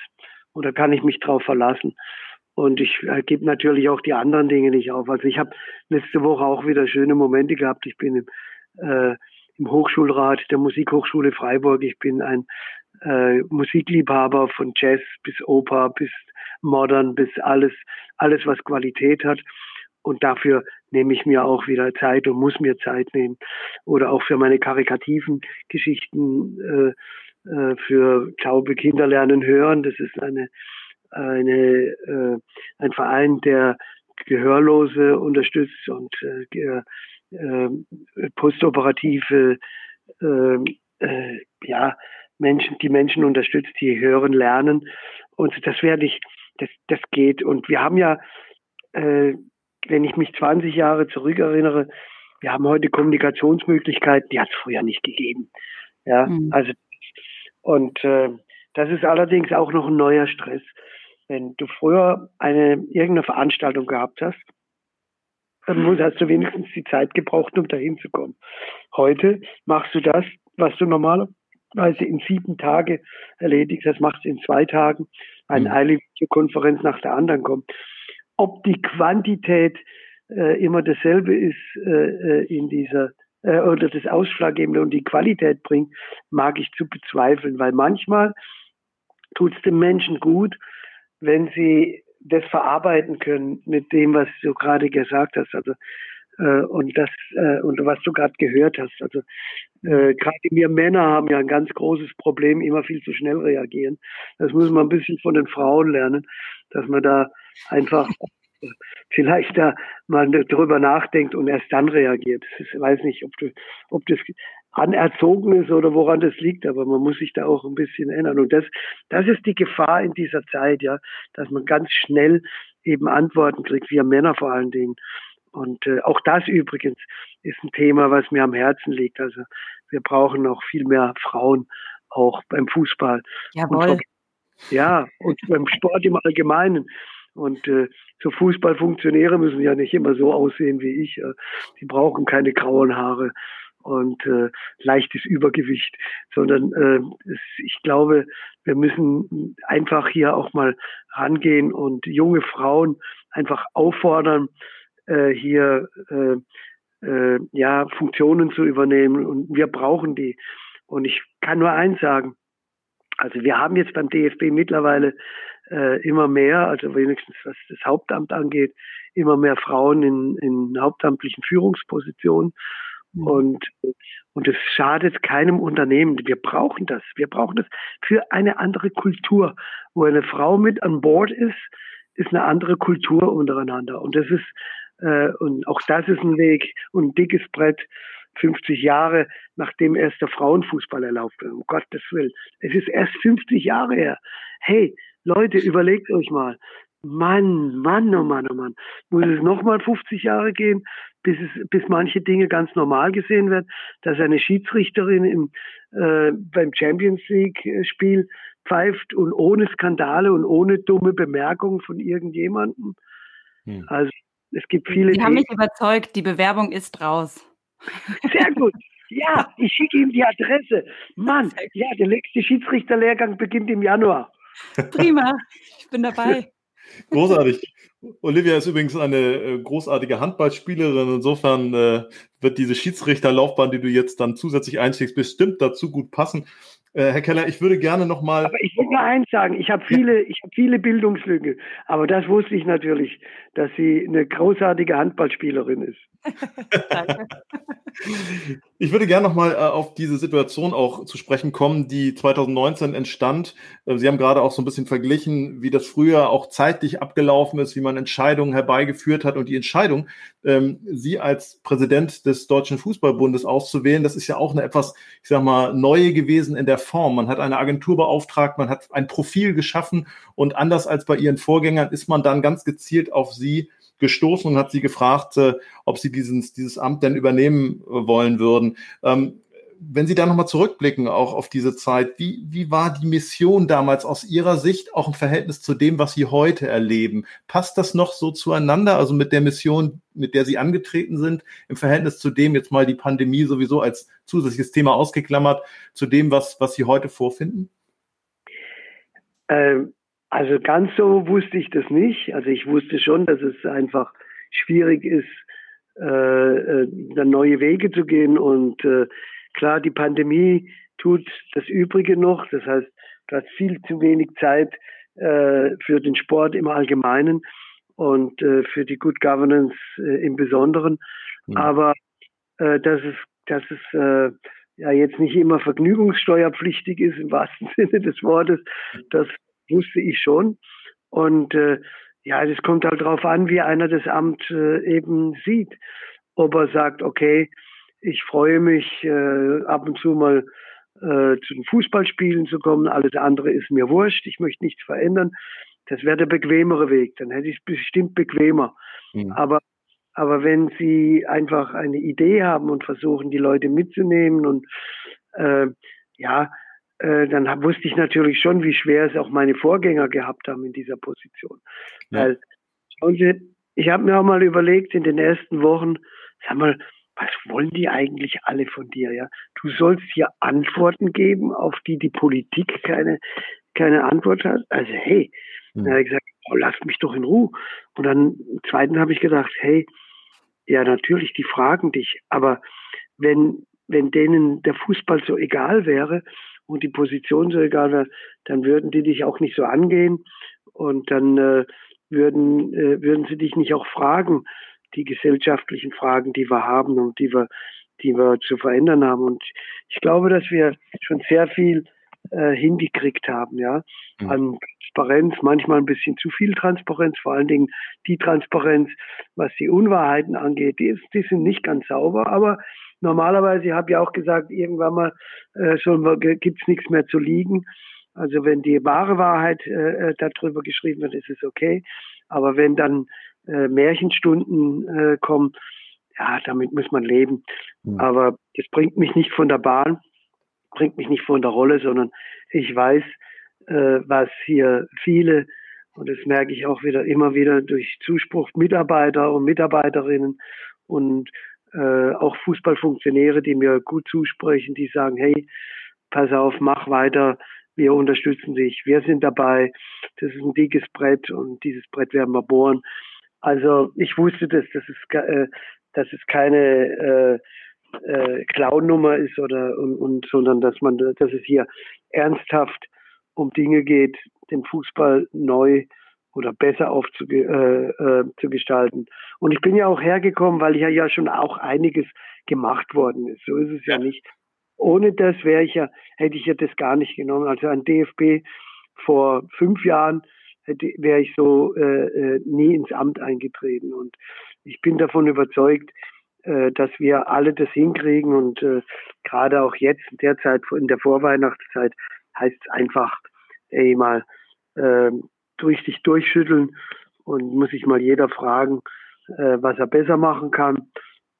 und da kann ich mich drauf verlassen. Und ich äh, gebe natürlich auch die anderen Dinge nicht auf. Also ich habe letzte Woche auch wieder schöne Momente gehabt. Ich bin im, äh, im Hochschulrat der Musikhochschule Freiburg. Ich bin ein äh, Musikliebhaber von Jazz bis Oper bis Modern bis alles, alles was Qualität hat. Und dafür nehme ich mir auch wieder Zeit und muss mir Zeit nehmen. Oder auch für meine karikativen Geschichten, äh, äh, für Taube Kinder lernen hören. Das ist eine eine, äh, ein Verein, der Gehörlose unterstützt und äh, äh, postoperative äh, äh, ja, Menschen, die Menschen unterstützt, die hören, lernen. Und das werde ich, das, das geht. Und wir haben ja, äh, wenn ich mich 20 Jahre zurückerinnere, wir haben heute Kommunikationsmöglichkeiten, die hat es früher nicht gegeben. Ja, mhm. also und äh, das ist allerdings auch noch ein neuer Stress. Wenn du früher eine irgendeine Veranstaltung gehabt hast, dann muss, hast du wenigstens die Zeit gebraucht, um dahin zu kommen. Heute machst du das, was du normalerweise in sieben Tage erledigst, das machst du in zwei Tagen, eine mhm. eilige Konferenz nach der anderen kommt. Ob die Quantität äh, immer dasselbe ist äh, äh, in dieser äh, oder das Ausschlaggebende und die Qualität bringt, mag ich zu bezweifeln, weil manchmal tut es dem Menschen gut, wenn sie das verarbeiten können mit dem, was du gerade gesagt hast. Also äh, und das äh, und was du gerade gehört hast. Also äh, gerade wir Männer haben ja ein ganz großes Problem, immer viel zu schnell reagieren. Das muss man ein bisschen von den Frauen lernen, dass man da einfach vielleicht da mal drüber nachdenkt und erst dann reagiert. Ich weiß nicht, ob, du, ob das anerzogen ist oder woran das liegt, aber man muss sich da auch ein bisschen ändern. Und das, das ist die Gefahr in dieser Zeit, ja, dass man ganz schnell eben Antworten kriegt, wir Männer vor allen Dingen. Und äh, auch das übrigens ist ein Thema, was mir am Herzen liegt. Also wir brauchen noch viel mehr Frauen, auch beim Fußball. Jawohl. Und, ja, und beim Sport im Allgemeinen. Und äh, so Fußballfunktionäre müssen ja nicht immer so aussehen wie ich. Die brauchen keine grauen Haare und äh, leichtes Übergewicht, sondern äh, ich glaube, wir müssen einfach hier auch mal rangehen und junge Frauen einfach auffordern, äh, hier äh, äh, ja Funktionen zu übernehmen und wir brauchen die. Und ich kann nur eins sagen, also wir haben jetzt beim DFB mittlerweile äh, immer mehr, also wenigstens was das Hauptamt angeht, immer mehr Frauen in, in hauptamtlichen Führungspositionen. Mhm. Und, und es schadet keinem Unternehmen. Wir brauchen das. Wir brauchen das für eine andere Kultur. Wo eine Frau mit an Bord ist, ist eine andere Kultur untereinander. Und das ist, äh, und auch das ist ein Weg und ein dickes Brett. 50 Jahre, nachdem erst der Frauenfußball erlaubt wird. Um Gottes Willen. Es ist erst 50 Jahre her. Hey, Leute, überlegt euch mal. Mann, Mann, oh Mann, oh Mann. Muss es nochmal 50 Jahre gehen, bis es, bis manche Dinge ganz normal gesehen werden, dass eine Schiedsrichterin im, äh, beim Champions League Spiel pfeift und ohne Skandale und ohne dumme Bemerkungen von irgendjemandem. Hm. Also, es gibt viele. Sie haben mich überzeugt, die Bewerbung ist raus. Sehr gut. Ja, ich schicke ihm die Adresse. Mann, ja, der nächste Schiedsrichterlehrgang beginnt im Januar. Prima, ich bin dabei. Großartig. Olivia ist übrigens eine äh, großartige Handballspielerin. Insofern äh, wird diese Schiedsrichterlaufbahn, die du jetzt dann zusätzlich einschlägst, bestimmt dazu gut passen. Äh, Herr Keller, ich würde gerne nochmal. Aber ich will nur eins sagen, ich habe viele, ich habe viele Bildungslücken, aber das wusste ich natürlich, dass sie eine großartige Handballspielerin ist. Ich würde gerne nochmal äh, auf diese Situation auch zu sprechen kommen, die 2019 entstand. Äh, sie haben gerade auch so ein bisschen verglichen, wie das früher auch zeitlich abgelaufen ist, wie man Entscheidungen herbeigeführt hat und die Entscheidung, ähm, Sie als Präsident des Deutschen Fußballbundes auszuwählen, das ist ja auch eine etwas, ich sag mal, neue gewesen in der Form. Man hat eine Agentur beauftragt, man hat ein Profil geschaffen und anders als bei Ihren Vorgängern ist man dann ganz gezielt auf Sie gestoßen und hat sie gefragt, äh, ob sie dieses, dieses Amt denn übernehmen äh, wollen würden. Ähm, wenn Sie da nochmal zurückblicken, auch auf diese Zeit, wie, wie war die Mission damals aus Ihrer Sicht auch im Verhältnis zu dem, was Sie heute erleben? Passt das noch so zueinander, also mit der Mission, mit der Sie angetreten sind, im Verhältnis zu dem, jetzt mal die Pandemie sowieso als zusätzliches Thema ausgeklammert, zu dem, was, was Sie heute vorfinden? Ähm, also ganz so wusste ich das nicht. Also ich wusste schon, dass es einfach schwierig ist, äh, äh, dann neue Wege zu gehen. Und äh, klar, die Pandemie tut das Übrige noch. Das heißt, du hast viel zu wenig Zeit äh, für den Sport im Allgemeinen und äh, für die Good Governance äh, im Besonderen. Mhm. Aber äh, dass es, dass es äh, ja jetzt nicht immer vergnügungssteuerpflichtig ist im wahrsten Sinne des Wortes, das wusste ich schon. Und äh, ja, es kommt halt darauf an, wie einer das Amt äh, eben sieht. Ob er sagt, okay, ich freue mich, äh, ab und zu mal äh, zu den Fußballspielen zu kommen, alles andere ist mir wurscht, ich möchte nichts verändern. Das wäre der bequemere Weg, dann hätte ich es bestimmt bequemer. Mhm. Aber Aber wenn Sie einfach eine Idee haben und versuchen, die Leute mitzunehmen und äh, ja, äh, dann wusste ich natürlich schon, wie schwer es auch meine Vorgänger gehabt haben in dieser Position. Ja. Weil, schauen Sie, ich habe mir auch mal überlegt in den ersten Wochen, sag mal, was wollen die eigentlich alle von dir? Ja, du sollst hier Antworten geben, auf die die Politik keine keine Antwort hat. Also hey, mhm. dann habe ich gesagt, oh, lass mich doch in Ruhe. Und dann im zweiten habe ich gedacht, hey, ja natürlich, die fragen dich, aber wenn wenn denen der Fußball so egal wäre und die Position so egal wäre, dann würden die dich auch nicht so angehen und dann äh, würden äh, würden sie dich nicht auch fragen, die gesellschaftlichen Fragen, die wir haben und die wir, die wir zu verändern haben. Und ich glaube, dass wir schon sehr viel äh, hingekriegt haben, ja, an Transparenz, manchmal ein bisschen zu viel Transparenz, vor allen Dingen die Transparenz, was die Unwahrheiten angeht, die, ist, die sind nicht ganz sauber, aber normalerweise, ich habe ja auch gesagt, irgendwann mal äh, gibt es nichts mehr zu liegen. Also wenn die wahre Wahrheit äh, äh, darüber geschrieben wird, ist es okay. Aber wenn dann äh, Märchenstunden äh, kommen, ja, damit muss man leben. Mhm. Aber das bringt mich nicht von der Bahn, bringt mich nicht von der Rolle, sondern ich weiß, äh, was hier viele, und das merke ich auch wieder immer wieder durch Zuspruch Mitarbeiter und Mitarbeiterinnen und äh, auch Fußballfunktionäre, die mir gut zusprechen, die sagen, hey, pass auf, mach weiter, wir unterstützen dich, wir sind dabei, das ist ein dickes Brett und dieses Brett werden wir bohren. Also ich wusste das, dass es, äh, dass es keine äh, äh, Clown-Nummer ist oder und, und sondern dass man, dass es hier ernsthaft um Dinge geht, den Fußball neu oder besser aufzugestalten. Äh, äh, und ich bin ja auch hergekommen, weil ja ja schon auch einiges gemacht worden ist. So ist es ja, ja nicht. Ohne das wäre ich ja, hätte ich ja das gar nicht genommen. Also ein DFB vor fünf Jahren wäre ich so äh, äh, nie ins Amt eingetreten. Und ich bin davon überzeugt, äh, dass wir alle das hinkriegen und äh, gerade auch jetzt in der Zeit, in der Vorweihnachtszeit, heißt es einfach, ey, mal äh, richtig durchschütteln und muss sich mal jeder fragen, äh, was er besser machen kann,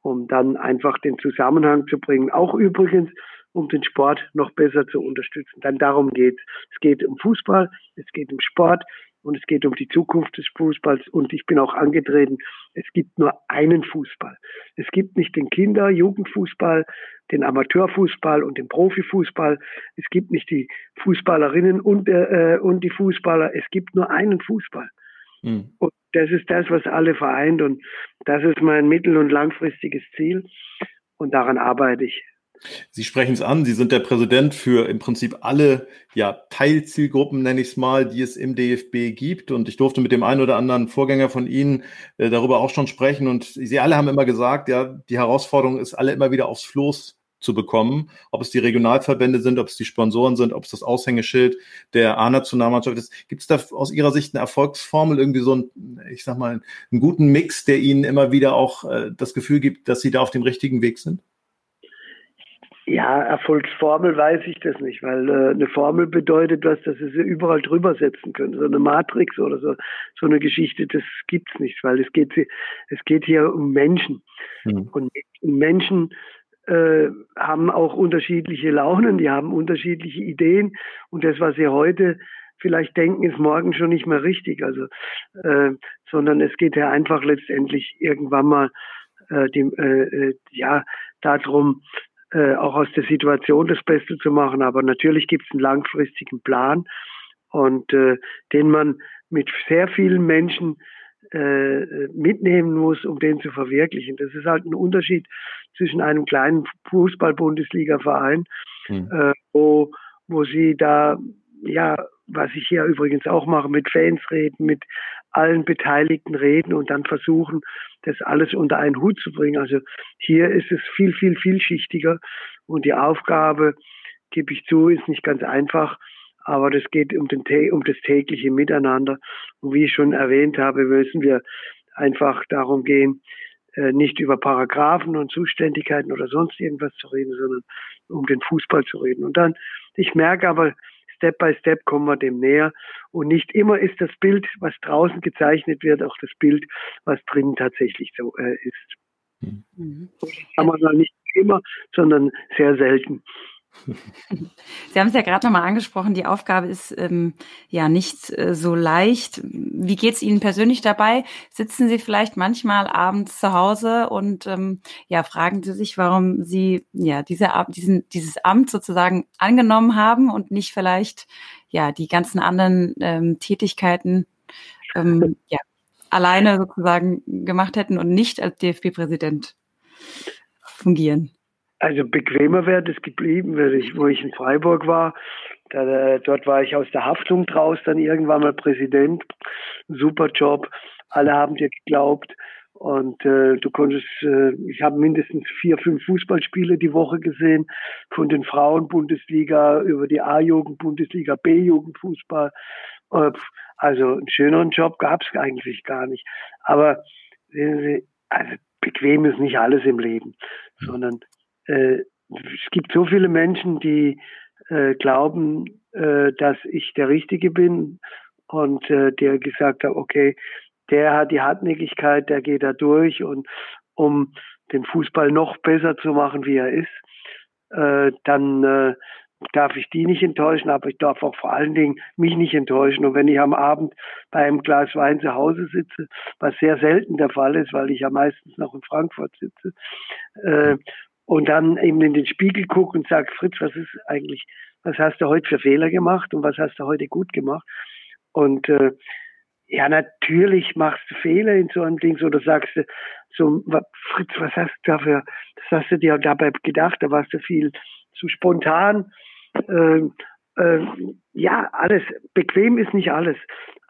um dann einfach den Zusammenhang zu bringen. Auch übrigens, um den Sport noch besser zu unterstützen. Dann darum geht es. Es geht um Fußball, es geht um Sport, und es geht um die Zukunft des Fußballs und ich bin auch angetreten, es gibt nur einen Fußball. Es gibt nicht den Kinder-, Jugendfußball, den Amateurfußball und den Profifußball. Es gibt nicht die Fußballerinnen und, äh, und die Fußballer. Es gibt nur einen Fußball. Mhm. Und das ist das, was alle vereint und das ist mein mittel- und langfristiges Ziel und daran arbeite ich. Sie sprechen es an, Sie sind der Präsident für im Prinzip alle ja, Teilzielgruppen, nenne ich es mal, die es im DFB gibt. Und ich durfte mit dem einen oder anderen Vorgänger von Ihnen äh, darüber auch schon sprechen. Und Sie alle haben immer gesagt, ja, die Herausforderung ist, alle immer wieder aufs Floß zu bekommen, ob es die Regionalverbände sind, ob es die Sponsoren sind, ob es das Aushängeschild der A-Nationalmannschaft ist. Gibt es da aus Ihrer Sicht eine Erfolgsformel, irgendwie so einen, ich sag mal, einen guten Mix, der Ihnen immer wieder auch äh, das Gefühl gibt, dass Sie da auf dem richtigen Weg sind? Ja, Erfolgsformel weiß ich das nicht, weil äh, eine Formel bedeutet was, dass Sie sie überall drüber setzen können. So eine Matrix oder so, so eine Geschichte, das gibt's nicht, weil es geht, es geht hier um Menschen. Mhm. Und Menschen äh, haben auch unterschiedliche Launen, die haben unterschiedliche Ideen und das, was sie heute vielleicht denken, ist morgen schon nicht mehr richtig. Also, äh, sondern es geht ja einfach letztendlich irgendwann mal äh, dem, äh, äh ja darum, äh, auch aus der Situation das Beste zu machen. Aber natürlich gibt es einen langfristigen Plan und äh, den man mit sehr vielen Menschen äh, mitnehmen muss, um den zu verwirklichen. Das ist halt ein Unterschied zwischen einem kleinen Fußball-Bundesliga-Verein, mhm. äh, wo, wo sie da, ja, was ich hier übrigens auch mache, mit Fans reden, mit allen Beteiligten reden und dann versuchen, das alles unter einen Hut zu bringen. Also hier ist es viel, viel, vielschichtiger und die Aufgabe, gebe ich zu, ist nicht ganz einfach, aber das geht um, den, um das tägliche Miteinander. Und wie ich schon erwähnt habe, müssen wir einfach darum gehen, äh, nicht über Paragraphen und Zuständigkeiten oder sonst irgendwas zu reden, sondern um den Fußball zu reden. Und dann, ich merke aber, Step by Step kommen wir dem näher. Und nicht immer ist das Bild, was draußen gezeichnet wird, auch das Bild, was drinnen tatsächlich so äh, ist. Mhm. Kann man nicht immer, sondern sehr selten. Sie haben es ja gerade nochmal angesprochen, die Aufgabe ist ähm, ja nicht äh, so leicht. Wie geht es Ihnen persönlich dabei? Sitzen Sie vielleicht manchmal abends zu Hause und ähm, ja, fragen Sie sich, warum Sie ja diese, diesen, dieses Amt sozusagen angenommen haben und nicht vielleicht ja die ganzen anderen ähm, Tätigkeiten ähm, ja, alleine sozusagen gemacht hätten und nicht als DFB-Präsident fungieren? Also bequemer wäre das geblieben, wenn ich, wo ich in Freiburg war. Da, dort war ich aus der Haftung draus, dann irgendwann mal Präsident. Super Job. Alle haben dir geglaubt. Und äh, du konntest, äh, ich habe mindestens vier, fünf Fußballspiele die Woche gesehen, von den Frauen-Bundesliga über die A-Jugend-Bundesliga, B-Jugendfußball. Äh, also einen schöneren Job gab es eigentlich gar nicht. Aber also bequem ist nicht alles im Leben, sondern äh, es gibt so viele Menschen, die äh, glauben, äh, dass ich der Richtige bin und äh, der gesagt hat, okay, der hat die Hartnäckigkeit, der geht da durch und um den Fußball noch besser zu machen, wie er ist, äh, dann äh, darf ich die nicht enttäuschen, aber ich darf auch vor allen Dingen mich nicht enttäuschen. Und wenn ich am Abend bei einem Glas Wein zu Hause sitze, was sehr selten der Fall ist, weil ich ja meistens noch in Frankfurt sitze, äh, und dann eben in den Spiegel gucke und sage, Fritz, was ist eigentlich, was hast du heute für Fehler gemacht und was hast du heute gut gemacht? Und äh, ja, natürlich machst du Fehler in so einem Ding, oder sagst du, so, Fritz, was hast du dafür, das hast du dir dabei gedacht, da warst du viel zu spontan. Äh, äh, ja, alles, bequem ist nicht alles,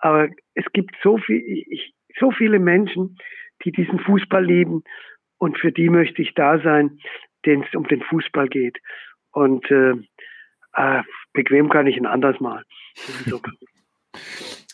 aber es gibt so viel, ich, so viele Menschen, die diesen Fußball lieben und für die möchte ich da sein, denen es um den Fußball geht. Und äh, äh, bequem kann ich ein anderes Mal.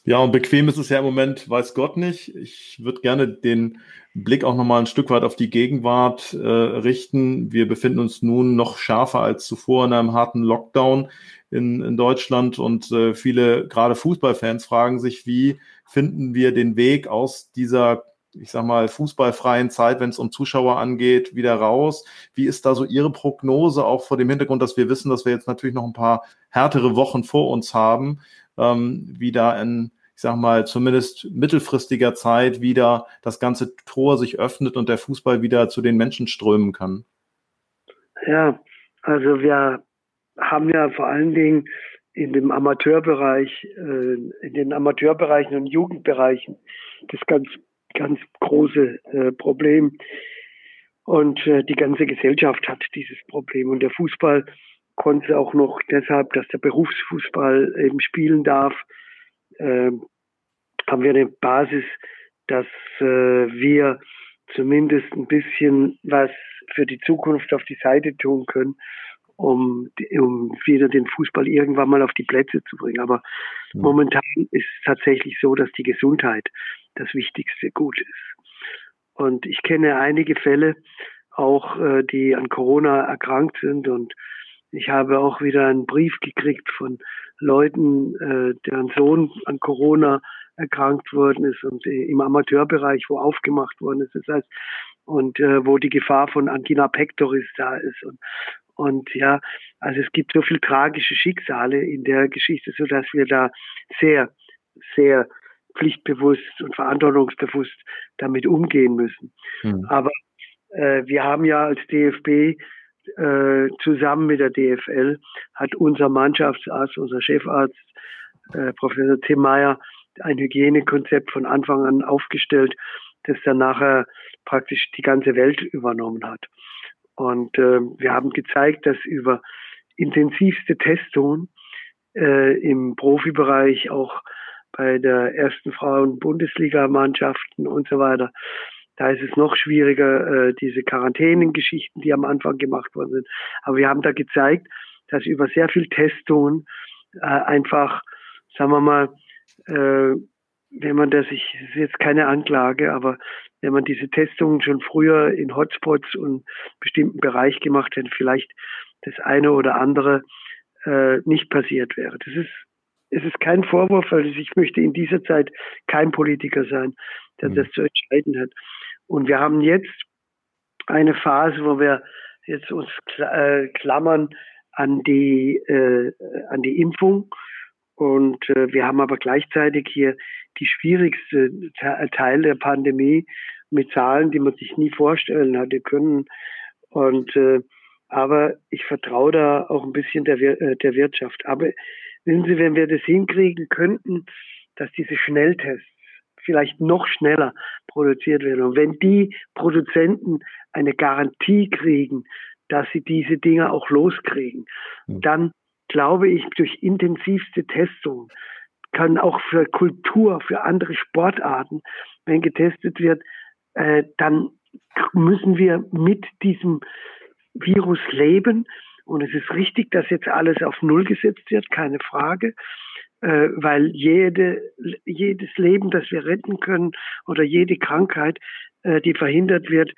Ja, und bequem ist es ja im Moment, weiß Gott nicht. Ich würde gerne den Blick auch nochmal ein Stück weit auf die Gegenwart äh, richten. Wir befinden uns nun noch schärfer als zuvor in einem harten Lockdown in, in Deutschland und äh, viele, gerade Fußballfans, fragen sich, wie finden wir den Weg aus dieser ich sag mal, fußballfreien Zeit, wenn es um Zuschauer angeht, wieder raus. Wie ist da so Ihre Prognose, auch vor dem Hintergrund, dass wir wissen, dass wir jetzt natürlich noch ein paar härtere Wochen vor uns haben, ähm, wie da in, ich sag mal, zumindest mittelfristiger Zeit wieder das ganze Tor sich öffnet und der Fußball wieder zu den Menschen strömen kann? Ja, also wir haben ja vor allen Dingen in dem Amateurbereich, äh, in den Amateurbereichen und Jugendbereichen das ganz ganz große äh, Problem. Und äh, die ganze Gesellschaft hat dieses Problem. Und der Fußball konnte auch noch deshalb, dass der Berufsfußball eben spielen darf, äh, haben wir eine Basis, dass äh, wir zumindest ein bisschen was für die Zukunft auf die Seite tun können, um, um wieder den Fußball irgendwann mal auf die Plätze zu bringen. Aber mhm. momentan ist es tatsächlich so, dass die Gesundheit das wichtigste Gut ist. Und ich kenne einige Fälle, auch äh, die an Corona erkrankt sind und ich habe auch wieder einen Brief gekriegt von Leuten, äh, deren Sohn an Corona erkrankt worden ist und äh, im Amateurbereich, wo aufgemacht worden ist, das heißt, und äh, wo die Gefahr von Angina pectoris da ist und und ja, also es gibt so viel tragische Schicksale in der Geschichte, so dass wir da sehr, sehr pflichtbewusst und verantwortungsbewusst damit umgehen müssen. Mhm. Aber äh, wir haben ja als DFB äh, zusammen mit der DFL hat unser Mannschaftsarzt, unser Chefarzt, äh, Professor Tim Meyer, ein Hygienekonzept von Anfang an aufgestellt, das dann nachher praktisch die ganze Welt übernommen hat. Und äh, wir haben gezeigt, dass über intensivste Testungen äh, im Profibereich auch bei der ersten Frauen-Bundesliga-Mannschaften und so weiter. Da ist es noch schwieriger, äh, diese Quarantänengeschichten, die am Anfang gemacht worden sind. Aber wir haben da gezeigt, dass über sehr viel Testungen äh, einfach, sagen wir mal, äh, wenn man das, ich, das ist jetzt keine Anklage, aber wenn man diese Testungen schon früher in Hotspots und bestimmten Bereich gemacht hätte, vielleicht das eine oder andere äh, nicht passiert wäre. Das ist, es ist kein Vorwurf, weil ich möchte in dieser Zeit kein Politiker sein, der mhm. das zu entscheiden hat. Und wir haben jetzt eine Phase, wo wir jetzt uns äh, klammern an die, äh, an die Impfung. Und äh, wir haben aber gleichzeitig hier die schwierigste Teil der Pandemie mit Zahlen, die man sich nie vorstellen hatte können. Und äh, aber ich vertraue da auch ein bisschen der, äh, der Wirtschaft. Aber wissen Sie, wenn wir das hinkriegen könnten, dass diese Schnelltests vielleicht noch schneller produziert werden. Und wenn die Produzenten eine Garantie kriegen, dass sie diese Dinge auch loskriegen, hm. dann glaube ich, durch intensivste Testungen kann auch für Kultur, für andere Sportarten, wenn getestet wird, äh, dann müssen wir mit diesem Virus leben. Und es ist richtig, dass jetzt alles auf Null gesetzt wird, keine Frage, äh, weil jede, jedes Leben, das wir retten können oder jede Krankheit, äh, die verhindert wird,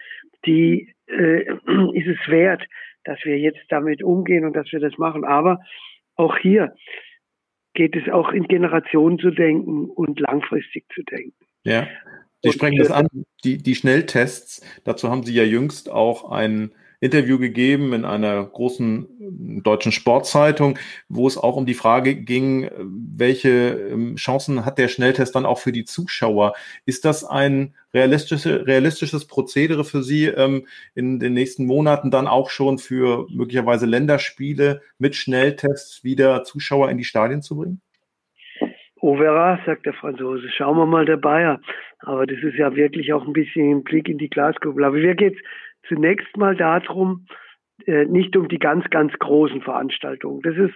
die äh, ist es wert, dass wir jetzt damit umgehen und dass wir das machen. Aber auch hier geht es auch in Generationen zu denken und langfristig zu denken. Ja, Sie sprechen das an, die, die Schnelltests. Dazu haben Sie ja jüngst auch ein Interview gegeben in einer großen deutschen Sportzeitung, wo es auch um die Frage ging, welche ähm, Chancen hat der Schnelltest dann auch für die Zuschauer? Ist das ein realistische, realistisches Prozedere für Sie, ähm, in den nächsten Monaten dann auch schon für möglicherweise Länderspiele mit Schnelltests wieder Zuschauer in die Stadien zu bringen? Au verra, sagt der Franzose. Schauen wir mal der Bayer. Aber das ist ja wirklich auch ein bisschen ein Blick in die Glaskugel. Aber mir geht zunächst mal darum, äh, nicht um die ganz, ganz großen Veranstaltungen. Das ist,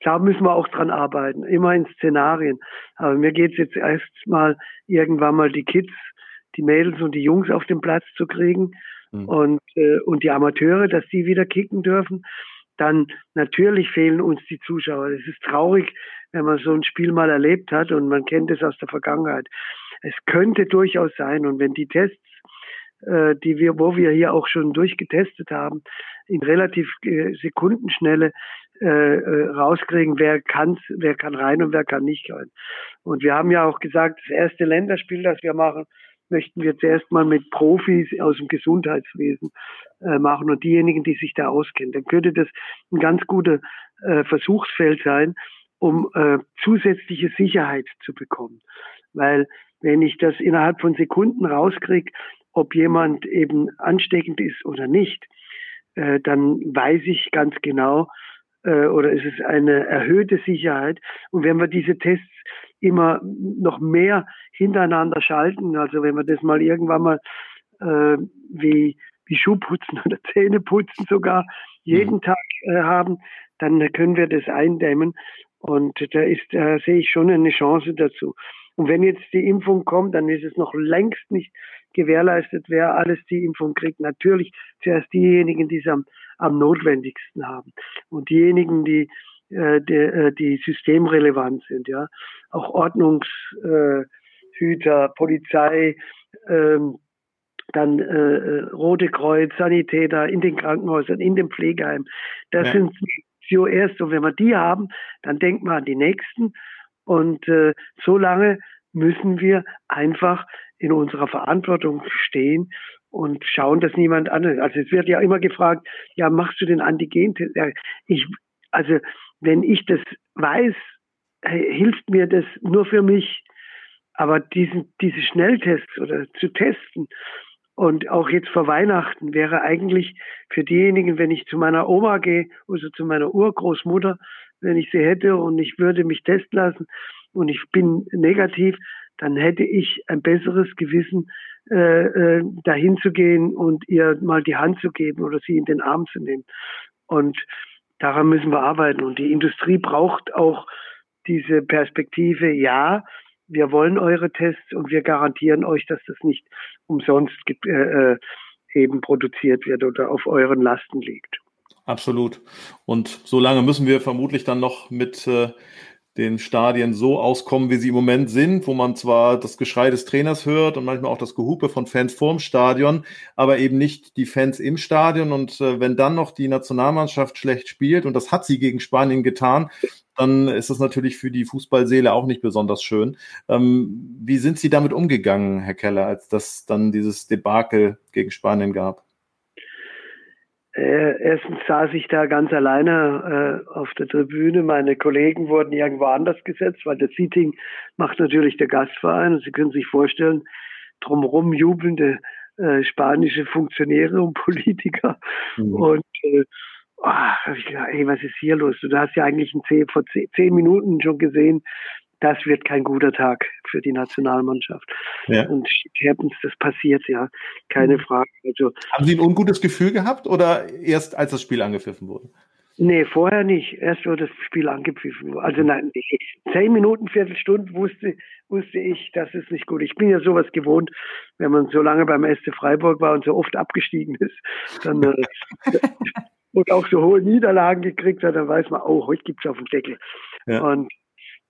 da müssen wir auch dran arbeiten, immer in Szenarien. Aber mir geht es jetzt erst mal irgendwann mal die Kids, die Mädels und die Jungs auf den Platz zu kriegen mhm. und, äh, und die Amateure, dass die wieder kicken dürfen. Dann natürlich fehlen uns die Zuschauer. Es ist traurig, wenn man so ein Spiel mal erlebt hat und man kennt es aus der Vergangenheit. Es könnte durchaus sein und wenn die Tests äh, die wir, wo wir hier auch schon durchgetestet haben, in relativ äh, Sekundenschnelle äh, äh, rauskriegen, wer kann, wer kann rein und wer kann nicht rein. Und wir haben ja auch gesagt, das erste Länderspiel, das wir machen, möchten wir zuerst mal mit Profis aus dem Gesundheitswesen äh, machen und diejenigen, die sich da auskennen. Dann könnte das ein ganz guter äh, Versuchsfeld sein, um äh, zusätzliche Sicherheit zu bekommen. Weil wenn ich das innerhalb von Sekunden rauskriege, ob jemand eben ansteckend ist oder nicht, äh, dann weiß ich ganz genau, äh, oder ist es eine erhöhte Sicherheit. Und wenn wir diese Tests immer noch mehr hintereinander schalten, also wenn wir das mal irgendwann mal äh, wie, wie Schuhputzen oder Zähneputzen sogar jeden mhm. Tag äh, haben, dann können wir das eindämmen. Und da ist, da sehe ich schon eine Chance dazu. Und wenn jetzt die Impfung kommt, dann ist es noch längst nicht gewährleistet, wer alles die Impfung kriegt. Natürlich zuerst diejenigen, die es am, am notwendigsten haben. Und diejenigen, die, äh, die, äh, die systemrelevant sind, ja. Auch Ordnungshüter, äh, Polizei, ähm, dann äh, äh, Rote Kreuz, Sanitäter in den Krankenhäusern, in den Pflegeheimen. Das ja. sind zuerst, und wenn wir die haben, dann denkt man an die nächsten. Und äh, so lange müssen wir einfach in unserer Verantwortung stehen und schauen, dass niemand anderes. Also es wird ja immer gefragt, ja, machst du den Antigen-Test? Ja, ich, also wenn ich das weiß, hilft mir das nur für mich. Aber diesen, diese Schnelltests oder zu testen und auch jetzt vor Weihnachten wäre eigentlich für diejenigen, wenn ich zu meiner Oma gehe, also zu meiner Urgroßmutter, wenn ich sie hätte und ich würde mich testen lassen und ich bin negativ, dann hätte ich ein besseres Gewissen, äh, äh, dahin zu gehen und ihr mal die Hand zu geben oder sie in den Arm zu nehmen. Und daran müssen wir arbeiten. Und die Industrie braucht auch diese Perspektive, ja, wir wollen eure Tests und wir garantieren euch, dass das nicht umsonst äh, äh, eben produziert wird oder auf euren Lasten liegt. Absolut. Und so lange müssen wir vermutlich dann noch mit äh, den Stadien so auskommen, wie sie im Moment sind, wo man zwar das Geschrei des Trainers hört und manchmal auch das Gehupe von Fans vorm Stadion, aber eben nicht die Fans im Stadion. Und äh, wenn dann noch die Nationalmannschaft schlecht spielt, und das hat sie gegen Spanien getan, dann ist das natürlich für die Fußballseele auch nicht besonders schön. Ähm, wie sind Sie damit umgegangen, Herr Keller, als das dann dieses Debakel gegen Spanien gab? Äh, erstens saß ich da ganz alleine äh, auf der Tribüne. Meine Kollegen wurden irgendwo anders gesetzt, weil das Seating macht natürlich der Gastverein. Und Sie können sich vorstellen, drumherum jubelnde äh, spanische Funktionäre und Politiker. Mhm. Und äh, oh, hab ich gedacht, ey, was ist hier los? Du hast ja eigentlich zehn, vor zehn, zehn Minuten schon gesehen, das wird kein guter Tag für die Nationalmannschaft. Ja. Und happens, das passiert ja, keine mhm. Frage. Also, Haben Sie ein ungutes Gefühl gehabt oder erst als das Spiel angepfiffen wurde? Nee, vorher nicht. Erst wurde das Spiel angepfiffen. Also nein, zehn Minuten, Viertelstunde wusste, wusste ich, das ist nicht gut. Ich bin ja sowas gewohnt, wenn man so lange beim SC Freiburg war und so oft abgestiegen ist, dann äh, und auch so hohe Niederlagen gekriegt hat, dann weiß man, oh, heute gibt's auf den Deckel. Ja. Und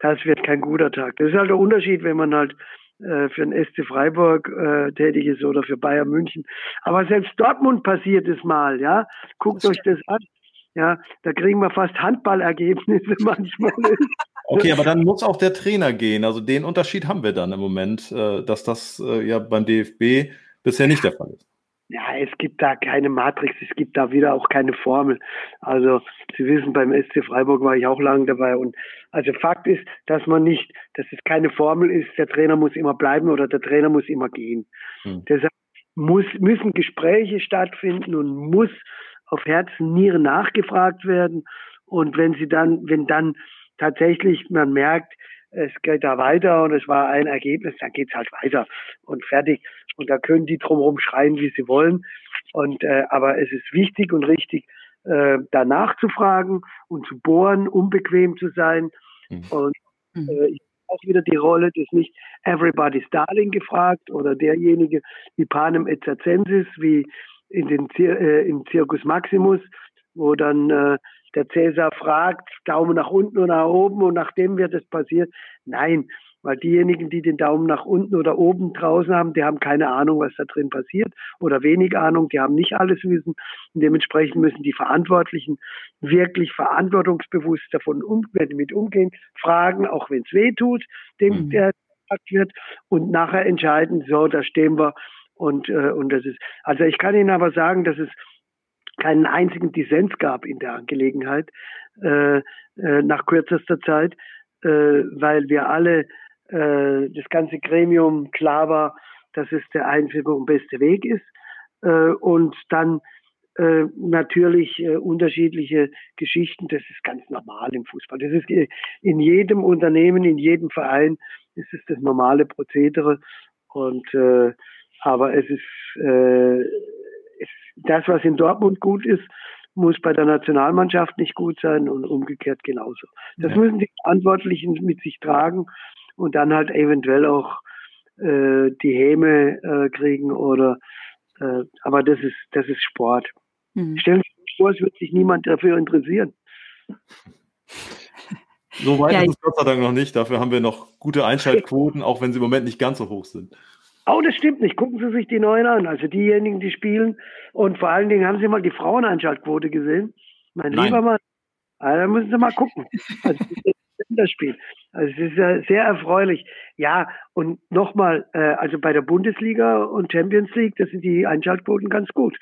das wird kein guter Tag. Das ist halt der Unterschied, wenn man halt äh, für den SC Freiburg äh, tätig ist oder für Bayern München. Aber selbst Dortmund passiert es mal, ja. Guckt euch das an. Ja, da kriegen wir fast Handballergebnisse manchmal. Okay, aber dann muss auch der Trainer gehen. Also den Unterschied haben wir dann im Moment, äh, dass das äh, ja beim DFB bisher nicht der Fall ist. Ja, es gibt da keine Matrix, es gibt da wieder auch keine Formel. Also Sie wissen, beim SC Freiburg war ich auch lange dabei und also Fakt ist, dass man nicht, dass es keine Formel ist, der Trainer muss immer bleiben oder der Trainer muss immer gehen. Hm. Deshalb muss, müssen Gespräche stattfinden und muss auf Herzen, Nieren nachgefragt werden. Und wenn sie dann, wenn dann tatsächlich man merkt, es geht da weiter und es war ein Ergebnis, dann geht's halt weiter und fertig. Und da können die drumherum schreien, wie sie wollen. Und äh, aber es ist wichtig und richtig, äh, danach zu fragen und zu bohren, unbequem zu sein. Mhm. Und mhm. äh, auch wieder die Rolle des nicht Everybody's Darling gefragt oder derjenige wie Panem et Circensis, wie in den äh, im Circus Maximus, wo dann äh, der Cäsar fragt, Daumen nach unten oder nach oben und nachdem wird es passiert. Nein, weil diejenigen, die den Daumen nach unten oder oben draußen haben, die haben keine Ahnung, was da drin passiert oder wenig Ahnung, die haben nicht alles Wissen. Und dementsprechend müssen die Verantwortlichen wirklich verantwortungsbewusst davon um, mit umgehen, fragen, auch wenn es weh tut, dem mhm. der gesagt wird und nachher entscheiden, so, da stehen wir und, äh, und das ist, also ich kann Ihnen aber sagen, dass es keinen einzigen Dissens gab in der Angelegenheit äh, äh, nach kürzester Zeit, äh, weil wir alle äh, das ganze Gremium klar war, dass es der einzige und beste Weg ist. Äh, und dann äh, natürlich äh, unterschiedliche Geschichten, das ist ganz normal im Fußball. Das ist äh, in jedem Unternehmen, in jedem Verein ist es das normale Prozedere. Und äh, aber es ist, äh, es, das, was in Dortmund gut ist, muss bei der Nationalmannschaft nicht gut sein und umgekehrt genauso. Das ja. müssen die Verantwortlichen mit sich tragen und dann halt eventuell auch äh, die Häme äh, kriegen oder äh, aber das ist das ist Sport. Mhm. Stellen Sie sich vor, es wird sich niemand dafür interessieren. So weit ja, ist es Gott sei Dank noch nicht. Dafür haben wir noch gute Einschaltquoten, auch wenn sie im Moment nicht ganz so hoch sind. Oh, das stimmt nicht. Gucken Sie sich die neuen an. Also diejenigen, die spielen. Und vor allen Dingen haben Sie mal die Fraueneinschaltquote gesehen. Mein Nein. lieber Mann. Also, da müssen Sie mal gucken. Also, das Spiel. Also es ist ja sehr erfreulich. Ja, und nochmal, äh, also bei der Bundesliga und Champions League, das sind die Einschaltquoten ganz gut.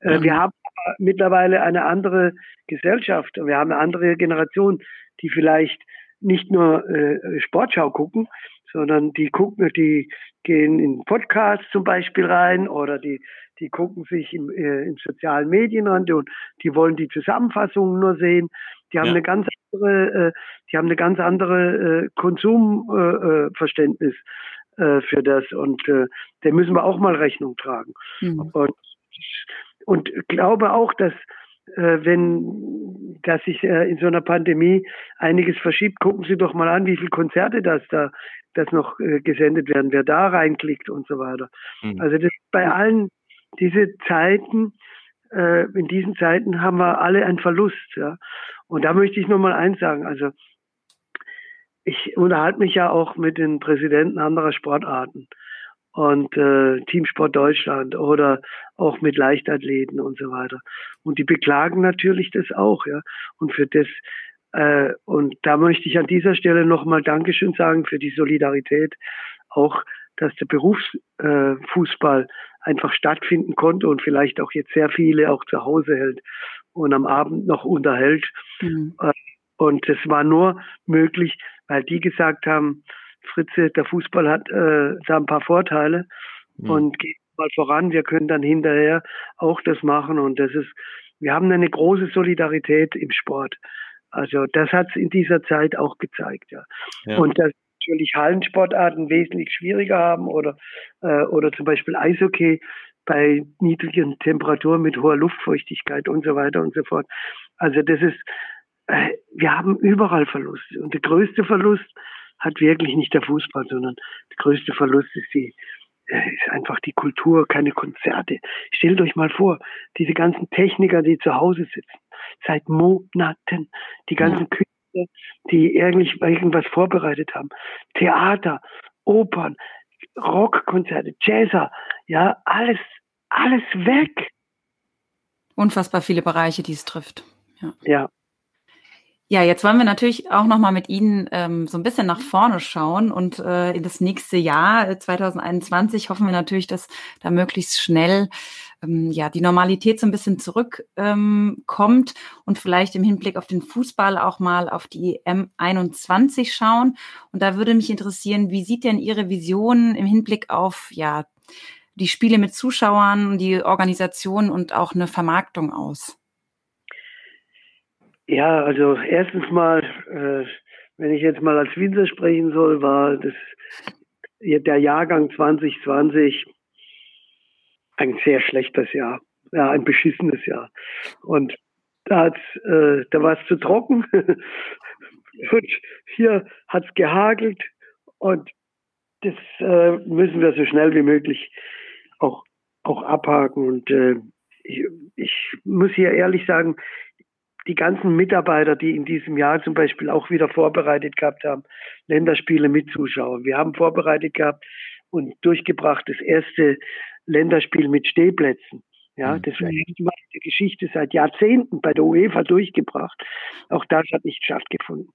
Äh, mhm. Wir haben mittlerweile eine andere Gesellschaft und wir haben eine andere Generation, die vielleicht nicht nur äh, Sportschau gucken, sondern die gucken, die gehen in Podcasts zum Beispiel rein oder die, die gucken sich im, äh, in sozialen Medien an und die wollen die Zusammenfassungen nur sehen. Die haben ja. eine ganz andere, äh, die haben eine ganz andere äh, Konsumverständnis äh, äh, für das und äh, dem müssen wir auch mal Rechnung tragen. Mhm. Und, und glaube auch, dass äh, wenn dass sich äh, in so einer Pandemie einiges verschiebt, gucken Sie doch mal an, wie viele Konzerte das da das noch äh, gesendet werden, wer da reinklickt und so weiter. Mhm. Also das bei allen diese Zeiten, äh, in diesen Zeiten haben wir alle einen Verlust, ja. Und da möchte ich nur mal eins sagen, also ich unterhalte mich ja auch mit den Präsidenten anderer Sportarten und äh, Teamsport Deutschland oder auch mit Leichtathleten und so weiter. Und die beklagen natürlich das auch, ja. Und für das äh, und da möchte ich an dieser Stelle nochmal Dankeschön sagen für die Solidarität, auch dass der Berufsfußball äh, einfach stattfinden konnte und vielleicht auch jetzt sehr viele auch zu Hause hält und am Abend noch unterhält. Mhm. Äh, und das war nur möglich, weil die gesagt haben, Fritze, der Fußball hat äh, da ein paar Vorteile mhm. und geht mal voran. Wir können dann hinterher auch das machen und das ist, wir haben eine große Solidarität im Sport. Also das hat es in dieser Zeit auch gezeigt, ja. ja. Und dass natürlich Hallensportarten wesentlich schwieriger haben oder äh, oder zum Beispiel Eishockey bei niedrigen Temperaturen mit hoher Luftfeuchtigkeit und so weiter und so fort. Also das ist, äh, wir haben überall Verluste und der größte Verlust hat wirklich nicht der Fußball, sondern der größte Verlust ist die, äh, ist einfach die Kultur, keine Konzerte. Stellt euch mal vor, diese ganzen Techniker, die zu Hause sitzen, seit Monaten, die ganzen. Künstler, die irgendwie irgendwas vorbereitet haben, Theater, Opern, Rockkonzerte, Jazzer, ja, alles, alles weg. Unfassbar viele Bereiche, die es trifft. Ja. ja. Ja, jetzt wollen wir natürlich auch noch mal mit Ihnen ähm, so ein bisschen nach vorne schauen und äh, in das nächste Jahr 2021 äh, hoffen wir natürlich, dass da möglichst schnell ähm, ja die Normalität so ein bisschen zurückkommt ähm, kommt und vielleicht im Hinblick auf den Fußball auch mal auf die M21 schauen. Und da würde mich interessieren, wie sieht denn Ihre Vision im Hinblick auf ja die Spiele mit Zuschauern, die Organisation und auch eine Vermarktung aus? Ja, also erstens mal, äh, wenn ich jetzt mal als Winzer sprechen soll, war das der Jahrgang 2020 ein sehr schlechtes Jahr, ja, ein beschissenes Jahr. Und da hat's, äh, da war es zu trocken und hier hat's gehagelt und das äh, müssen wir so schnell wie möglich auch auch abhaken und äh, ich, ich muss hier ehrlich sagen, die ganzen Mitarbeiter, die in diesem Jahr zum Beispiel auch wieder vorbereitet gehabt haben, Länderspiele mit Zuschauern. Wir haben vorbereitet gehabt und durchgebracht das erste Länderspiel mit Stehplätzen. Ja, mhm. das war erstmal die Geschichte seit Jahrzehnten bei der UEFA durchgebracht. Auch das hat nicht stattgefunden.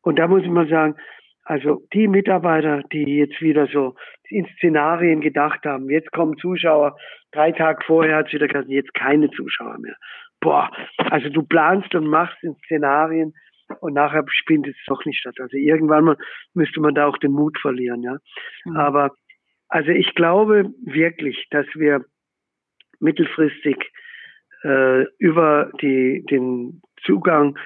Und da muss ich mal sagen, also die Mitarbeiter, die jetzt wieder so in Szenarien gedacht haben, jetzt kommen Zuschauer, drei Tage vorher hat es wieder gesagt, jetzt keine Zuschauer mehr boah, also du planst und machst in Szenarien und nachher spielt es doch nicht statt. Also irgendwann mal müsste man da auch den Mut verlieren, ja. Mhm. Aber also ich glaube wirklich, dass wir mittelfristig äh, über die, den Zugang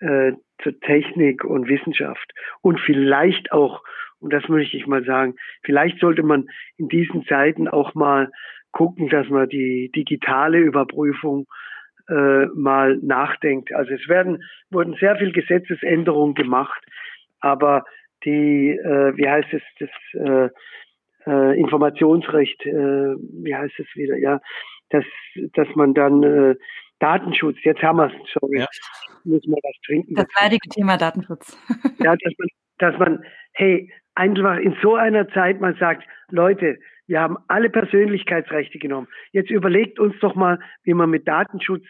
äh, zur Technik und Wissenschaft und vielleicht auch, und das möchte ich mal sagen, vielleicht sollte man in diesen Zeiten auch mal gucken, dass man die digitale Überprüfung äh, mal nachdenkt. Also es werden wurden sehr viel Gesetzesänderungen gemacht, aber die, äh, wie heißt es, das äh, äh, Informationsrecht, äh, wie heißt es wieder, ja, dass, dass man dann äh, Datenschutz, jetzt haben wir es, sorry, ja. muss man was trinken. Das leidige Thema Datenschutz. ja, dass man, dass man, hey, einfach in so einer Zeit man sagt, Leute, wir haben alle Persönlichkeitsrechte genommen. Jetzt überlegt uns doch mal, wie man mit Datenschutz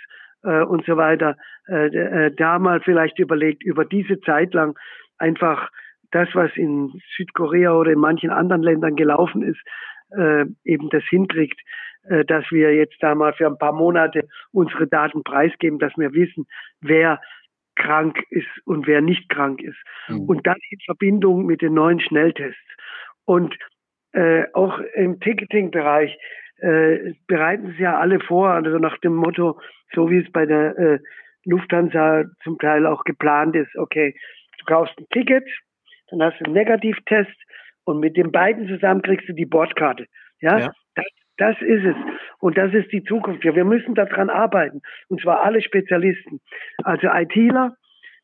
äh, und so weiter äh, äh, da mal vielleicht überlegt, über diese Zeit lang einfach das, was in Südkorea oder in manchen anderen Ländern gelaufen ist, äh, eben das hinkriegt, äh, dass wir jetzt da mal für ein paar Monate unsere Daten preisgeben, dass wir wissen, wer krank ist und wer nicht krank ist. Mhm. Und dann in Verbindung mit den neuen Schnelltests. Und äh, auch im Ticketing-Bereich äh, bereiten sie ja alle vor, also nach dem Motto, so wie es bei der äh, Lufthansa zum Teil auch geplant ist, okay, du kaufst ein Ticket, dann hast du einen Negativtest und mit den beiden zusammen kriegst du die Bordkarte. Ja, ja. Das, das ist es. Und das ist die Zukunft. Ja, wir müssen daran arbeiten. Und zwar alle Spezialisten. Also ITler,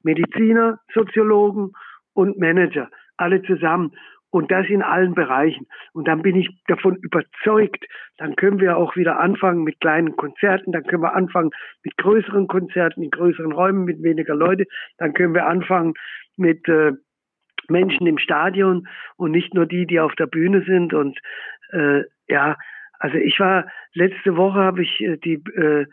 Mediziner, Soziologen und Manager. Alle zusammen. Und das in allen Bereichen. Und dann bin ich davon überzeugt, dann können wir auch wieder anfangen mit kleinen Konzerten, dann können wir anfangen mit größeren Konzerten in größeren Räumen mit weniger Leute, dann können wir anfangen mit äh, Menschen im Stadion und nicht nur die, die auf der Bühne sind. Und äh, ja, also ich war letzte Woche habe ich äh, die äh,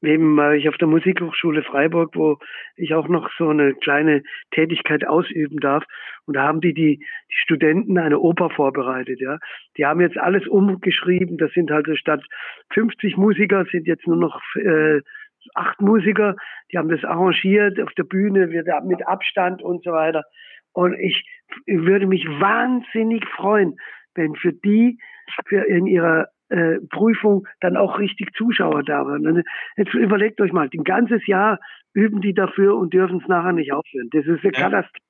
neben war ich auf der Musikhochschule Freiburg, wo ich auch noch so eine kleine Tätigkeit ausüben darf. Und da haben die, die, die Studenten eine Oper vorbereitet, ja. Die haben jetzt alles umgeschrieben. Das sind halt statt 50 Musiker sind jetzt nur noch äh, acht Musiker. Die haben das arrangiert auf der Bühne, mit Abstand und so weiter. Und ich würde mich wahnsinnig freuen, wenn für die für in ihrer äh, Prüfung dann auch richtig Zuschauer da waren. Jetzt überlegt euch mal, ein ganzes Jahr üben die dafür und dürfen es nachher nicht aufhören. Das ist eine ja. Katastrophe.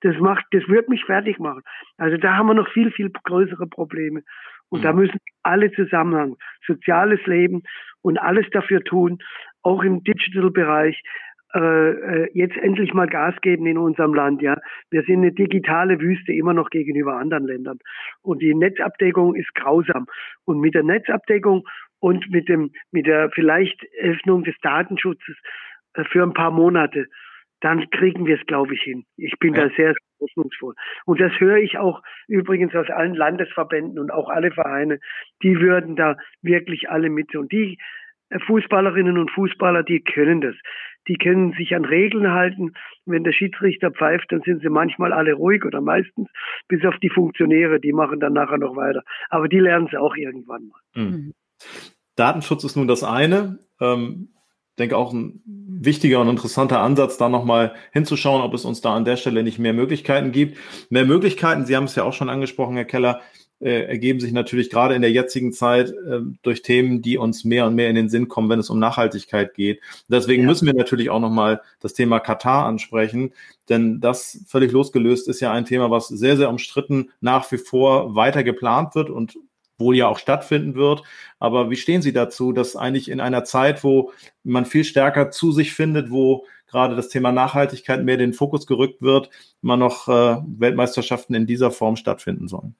Das macht, das wird mich fertig machen. Also da haben wir noch viel, viel größere Probleme. Und mhm. da müssen alle zusammenhängen. Soziales Leben und alles dafür tun, auch im Digital-Bereich, äh, äh, jetzt endlich mal Gas geben in unserem Land. Ja, wir sind eine digitale Wüste immer noch gegenüber anderen Ländern und die Netzabdeckung ist grausam. Und mit der Netzabdeckung und mit dem mit der vielleicht Öffnung des Datenschutzes äh, für ein paar Monate, dann kriegen wir es, glaube ich, hin. Ich bin ja. da sehr hoffnungsvoll. Und das höre ich auch übrigens aus allen Landesverbänden und auch alle Vereine. Die würden da wirklich alle mit. Und die Fußballerinnen und Fußballer, die können das die können sich an Regeln halten. Wenn der Schiedsrichter pfeift, dann sind sie manchmal alle ruhig oder meistens, bis auf die Funktionäre, die machen dann nachher noch weiter. Aber die lernen es auch irgendwann mal. Mhm. Datenschutz ist nun das eine. Ähm, denke auch ein wichtiger und interessanter Ansatz, da nochmal hinzuschauen, ob es uns da an der Stelle nicht mehr Möglichkeiten gibt. Mehr Möglichkeiten, Sie haben es ja auch schon angesprochen, Herr Keller, äh, ergeben sich natürlich gerade in der jetzigen Zeit äh, durch Themen, die uns mehr und mehr in den Sinn kommen, wenn es um Nachhaltigkeit geht. Deswegen ja. müssen wir natürlich auch nochmal das Thema Katar ansprechen, denn das völlig losgelöst ist ja ein Thema, was sehr, sehr umstritten nach wie vor weiter geplant wird und wohl ja auch stattfinden wird. Aber wie stehen Sie dazu, dass eigentlich in einer Zeit, wo man viel stärker zu sich findet, wo gerade das Thema Nachhaltigkeit mehr in den Fokus gerückt wird, man noch äh, Weltmeisterschaften in dieser Form stattfinden sollen?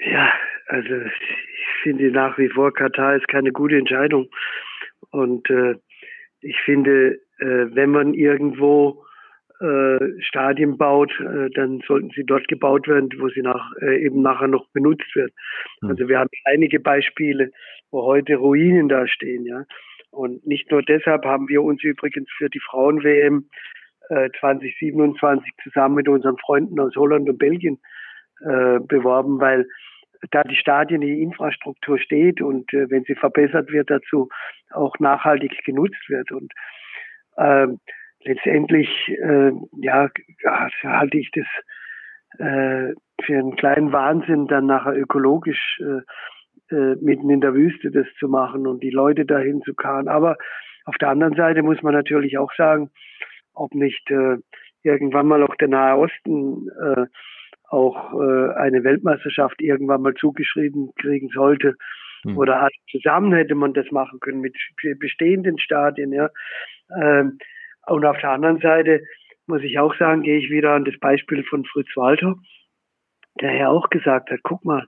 Ja, also ich finde nach wie vor, Katar ist keine gute Entscheidung. Und äh, ich finde, äh, wenn man irgendwo äh, Stadien baut, äh, dann sollten sie dort gebaut werden, wo sie nach, äh, eben nachher noch benutzt werden. Mhm. Also wir haben einige Beispiele, wo heute Ruinen da stehen, ja. Und nicht nur deshalb haben wir uns übrigens für die Frauen-WM äh, 2027 zusammen mit unseren Freunden aus Holland und Belgien äh, beworben, weil da die Stadien, die Infrastruktur steht und äh, wenn sie verbessert wird, dazu auch nachhaltig genutzt wird. Und äh, letztendlich, äh, ja, halte ich das äh, für einen kleinen Wahnsinn, dann nachher ökologisch äh, äh, mitten in der Wüste das zu machen und die Leute dahin zu karren. Aber auf der anderen Seite muss man natürlich auch sagen, ob nicht äh, irgendwann mal auch der Nahe Osten äh, auch äh, eine Weltmeisterschaft irgendwann mal zugeschrieben kriegen sollte. Hm. Oder halt zusammen hätte man das machen können mit bestehenden Stadien. Ja. Ähm, und auf der anderen Seite muss ich auch sagen, gehe ich wieder an das Beispiel von Fritz Walter, der ja auch gesagt hat, guck mal,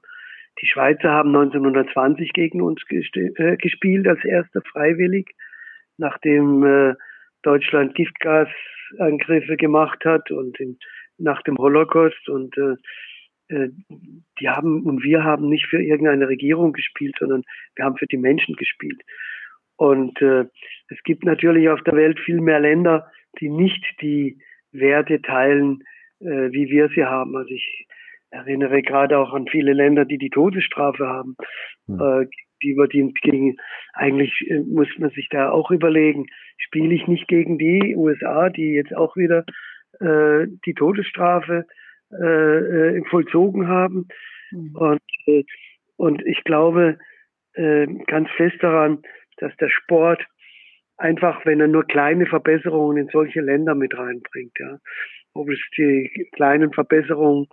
die Schweizer haben 1920 gegen uns äh, gespielt als erster freiwillig, nachdem äh, Deutschland Giftgasangriffe gemacht hat und in nach dem Holocaust und äh, äh, die haben und wir haben nicht für irgendeine Regierung gespielt, sondern wir haben für die Menschen gespielt. Und äh, es gibt natürlich auf der Welt viel mehr Länder, die nicht die Werte teilen, äh, wie wir sie haben. Also ich erinnere gerade auch an viele Länder, die die Todesstrafe haben. Mhm. Äh, die über die gegen, eigentlich äh, muss man sich da auch überlegen, spiele ich nicht gegen die USA, die jetzt auch wieder äh, die Todesstrafe äh, äh, vollzogen haben. Mhm. Und, äh, und ich glaube äh, ganz fest daran, dass der Sport einfach, wenn er nur kleine Verbesserungen in solche Länder mit reinbringt, ja, ob es die kleinen Verbesserungen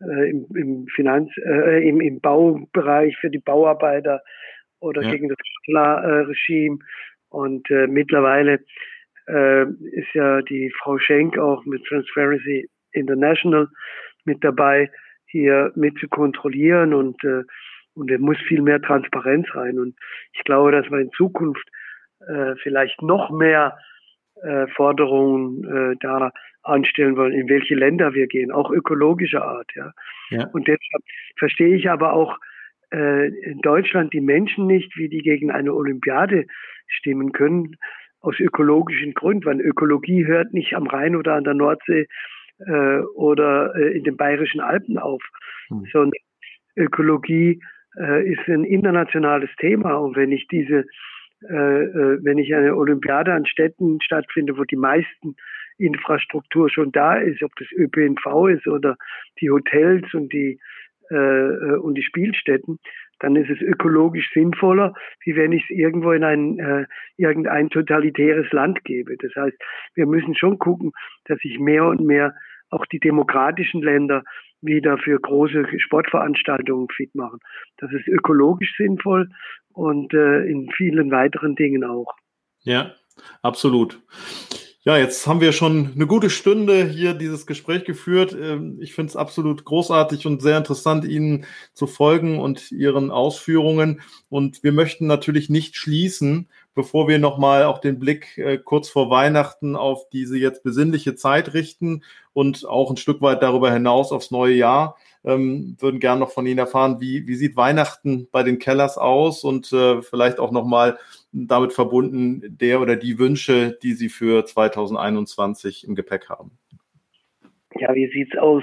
äh, im, im Finanz, äh, im, im Baubereich für die Bauarbeiter oder ja. gegen das Regime und äh, mittlerweile äh, ist ja die Frau Schenk auch mit Transparency International mit dabei, hier mit zu kontrollieren und, äh, und es muss viel mehr Transparenz rein. Und ich glaube, dass wir in Zukunft äh, vielleicht noch mehr äh, Forderungen äh, da anstellen wollen, in welche Länder wir gehen, auch ökologischer Art. Ja. ja. Und deshalb verstehe ich aber auch äh, in Deutschland die Menschen nicht, wie die gegen eine Olympiade stimmen können, aus ökologischen Gründen, weil Ökologie hört nicht am Rhein oder an der Nordsee äh, oder äh, in den bayerischen Alpen auf, mhm. sondern Ökologie äh, ist ein internationales Thema. Und wenn ich diese, äh, äh, wenn ich eine Olympiade an Städten stattfinde, wo die meisten Infrastruktur schon da ist, ob das ÖPNV ist oder die Hotels und die äh, und die Spielstätten, dann ist es ökologisch sinnvoller, wie wenn ich es irgendwo in ein äh, irgendein totalitäres Land gebe. Das heißt, wir müssen schon gucken, dass sich mehr und mehr auch die demokratischen Länder wieder für große Sportveranstaltungen fit machen. Das ist ökologisch sinnvoll und äh, in vielen weiteren Dingen auch. Ja, absolut. Ja, jetzt haben wir schon eine gute Stunde hier dieses Gespräch geführt. Ähm, ich finde es absolut großartig und sehr interessant, Ihnen zu folgen und Ihren Ausführungen. Und wir möchten natürlich nicht schließen, bevor wir nochmal auch den Blick äh, kurz vor Weihnachten auf diese jetzt besinnliche Zeit richten und auch ein Stück weit darüber hinaus aufs neue Jahr. Ähm, würden gern noch von Ihnen erfahren, wie, wie sieht Weihnachten bei den Kellers aus und äh, vielleicht auch nochmal damit verbunden der oder die Wünsche, die Sie für 2021 im Gepäck haben. Ja, wie sieht's aus?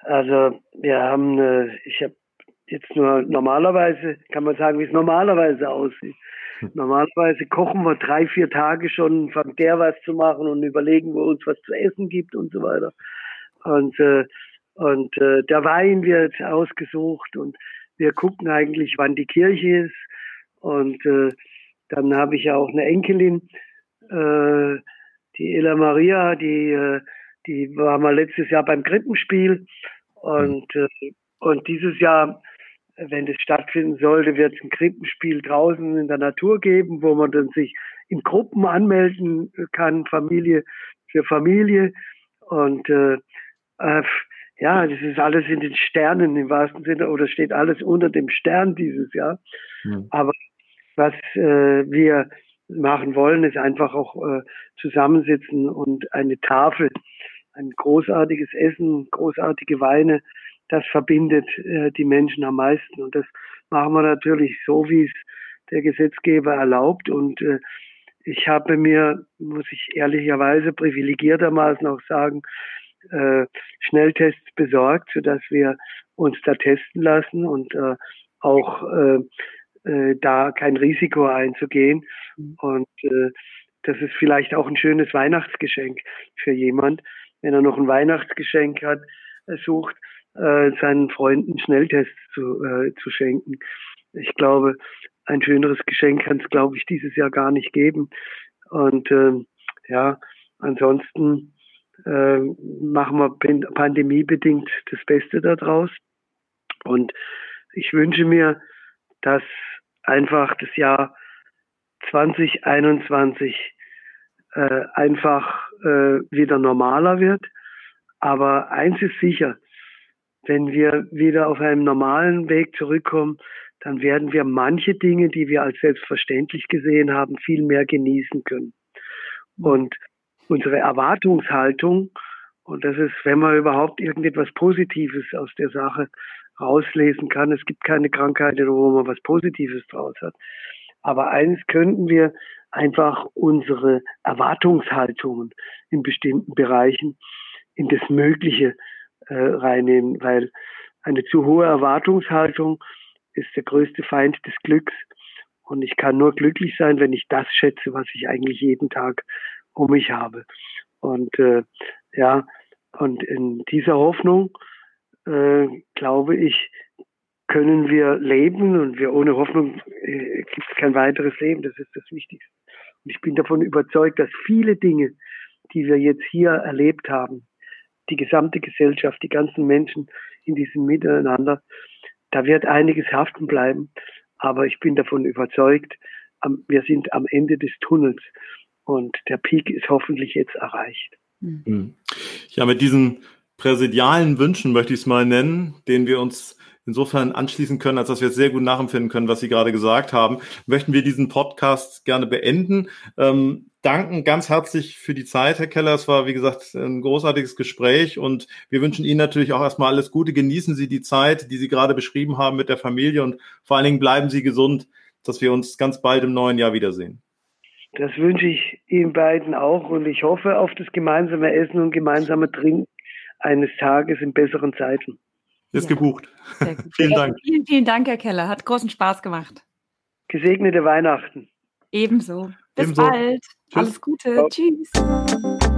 Also wir haben, äh, ich habe jetzt nur normalerweise, kann man sagen, wie es normalerweise aussieht. Normalerweise kochen wir drei, vier Tage schon, fangen der was zu machen und überlegen, wo uns was zu essen gibt und so weiter. Und, äh, und äh, der Wein wird ausgesucht und wir gucken eigentlich, wann die Kirche ist. Und äh, dann habe ich ja auch eine Enkelin, äh, die Ella Maria, die, äh, die war mal letztes Jahr beim Krippenspiel. Und, äh, und dieses Jahr wenn das stattfinden sollte, wird es ein Krippenspiel draußen in der Natur geben, wo man dann sich in Gruppen anmelden kann, Familie für Familie. Und äh, äh, ja, das ist alles in den Sternen im wahrsten Sinne oder steht alles unter dem Stern dieses Jahr. Mhm. Aber was äh, wir machen wollen, ist einfach auch äh, zusammensitzen und eine Tafel, ein großartiges Essen, großartige Weine das verbindet äh, die Menschen am meisten. Und das machen wir natürlich so, wie es der Gesetzgeber erlaubt. Und äh, ich habe mir, muss ich ehrlicherweise privilegiertermaßen auch sagen, äh, Schnelltests besorgt, sodass wir uns da testen lassen und äh, auch äh, äh, da kein Risiko einzugehen. Und äh, das ist vielleicht auch ein schönes Weihnachtsgeschenk für jemand, wenn er noch ein Weihnachtsgeschenk hat, äh, sucht, äh, seinen Freunden Schnelltests zu, äh, zu schenken. Ich glaube, ein schöneres Geschenk kann es, glaube ich, dieses Jahr gar nicht geben. Und äh, ja, ansonsten äh, machen wir pandemiebedingt das Beste daraus. Und ich wünsche mir, dass einfach das Jahr 2021 äh, einfach äh, wieder normaler wird. Aber eins ist sicher, wenn wir wieder auf einem normalen Weg zurückkommen, dann werden wir manche Dinge, die wir als selbstverständlich gesehen haben, viel mehr genießen können. Und unsere Erwartungshaltung, und das ist, wenn man überhaupt irgendetwas Positives aus der Sache rauslesen kann, es gibt keine Krankheiten, wo man was Positives draus hat. Aber eines könnten wir einfach unsere Erwartungshaltungen in bestimmten Bereichen in das Mögliche äh, reinnehmen, weil eine zu hohe Erwartungshaltung ist der größte Feind des Glücks. Und ich kann nur glücklich sein, wenn ich das schätze, was ich eigentlich jeden Tag um mich habe. Und äh, ja, und in dieser Hoffnung äh, glaube ich, können wir leben und wir ohne Hoffnung äh, gibt es kein weiteres Leben. Das ist das Wichtigste. Und ich bin davon überzeugt, dass viele Dinge, die wir jetzt hier erlebt haben, die gesamte Gesellschaft, die ganzen Menschen in diesem Miteinander. Da wird einiges haften bleiben, aber ich bin davon überzeugt, wir sind am Ende des Tunnels und der Peak ist hoffentlich jetzt erreicht. Mhm. Ja, mit diesen präsidialen Wünschen möchte ich es mal nennen, denen wir uns insofern anschließen können, als dass wir sehr gut nachempfinden können, was Sie gerade gesagt haben, möchten wir diesen Podcast gerne beenden. Ähm, danken ganz herzlich für die Zeit, Herr Keller. Es war, wie gesagt, ein großartiges Gespräch und wir wünschen Ihnen natürlich auch erstmal alles Gute. Genießen Sie die Zeit, die Sie gerade beschrieben haben mit der Familie und vor allen Dingen bleiben Sie gesund, dass wir uns ganz bald im neuen Jahr wiedersehen. Das wünsche ich Ihnen beiden auch und ich hoffe auf das gemeinsame Essen und gemeinsame Trinken eines Tages in besseren Zeiten. Ist ja. gebucht. vielen Dank. Vielen, vielen Dank, Herr Keller. Hat großen Spaß gemacht. Gesegnete Weihnachten. Ebenso. Bis Ebenso. bald. Tschüss. Alles Gute. Ciao. Tschüss.